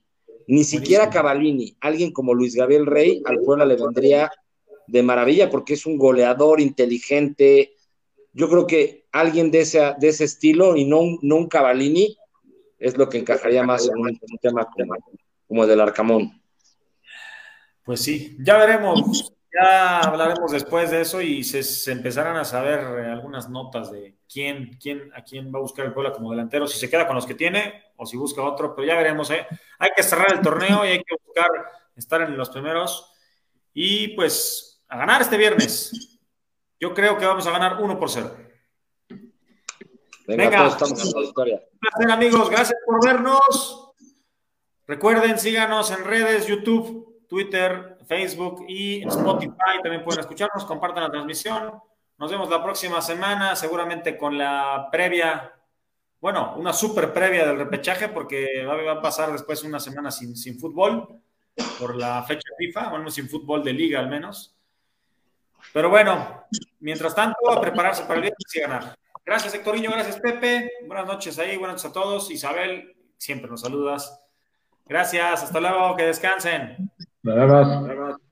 Ni siquiera Cavalini, alguien como Luis Gabriel Rey al Puebla le vendría de maravilla porque es un goleador inteligente. Yo creo que alguien de ese, de ese estilo y no un, no un Cavallini es lo que encajaría más en un, un tema como, como el del Arcamón. Pues sí, ya veremos, ya hablaremos después de eso y se, se empezarán a saber algunas notas de quién, quién, a quién va a buscar el Puebla como delantero, si se queda con los que tiene o si busca otro, pero ya veremos, ¿eh? Hay que cerrar el torneo y hay que buscar estar en los primeros y pues a ganar este viernes. Yo creo que vamos a ganar 1 por 0. Venga, Venga. todos estamos en la historia. Un placer, amigos. Gracias por vernos. Recuerden, síganos en redes, YouTube, Twitter, Facebook y Spotify. También pueden escucharnos, compartan la transmisión. Nos vemos la próxima semana, seguramente con la previa, bueno, una super previa del repechaje, porque va a pasar después una semana sin, sin fútbol por la fecha FIFA, bueno, sin fútbol de liga al menos. Pero bueno, mientras tanto, a prepararse para el viernes y ganar. Gracias, Héctorinho. Gracias, Pepe. Buenas noches ahí. Buenas noches a todos. Isabel, siempre nos saludas. Gracias. Hasta luego. Que descansen. Vemos. Hasta luego.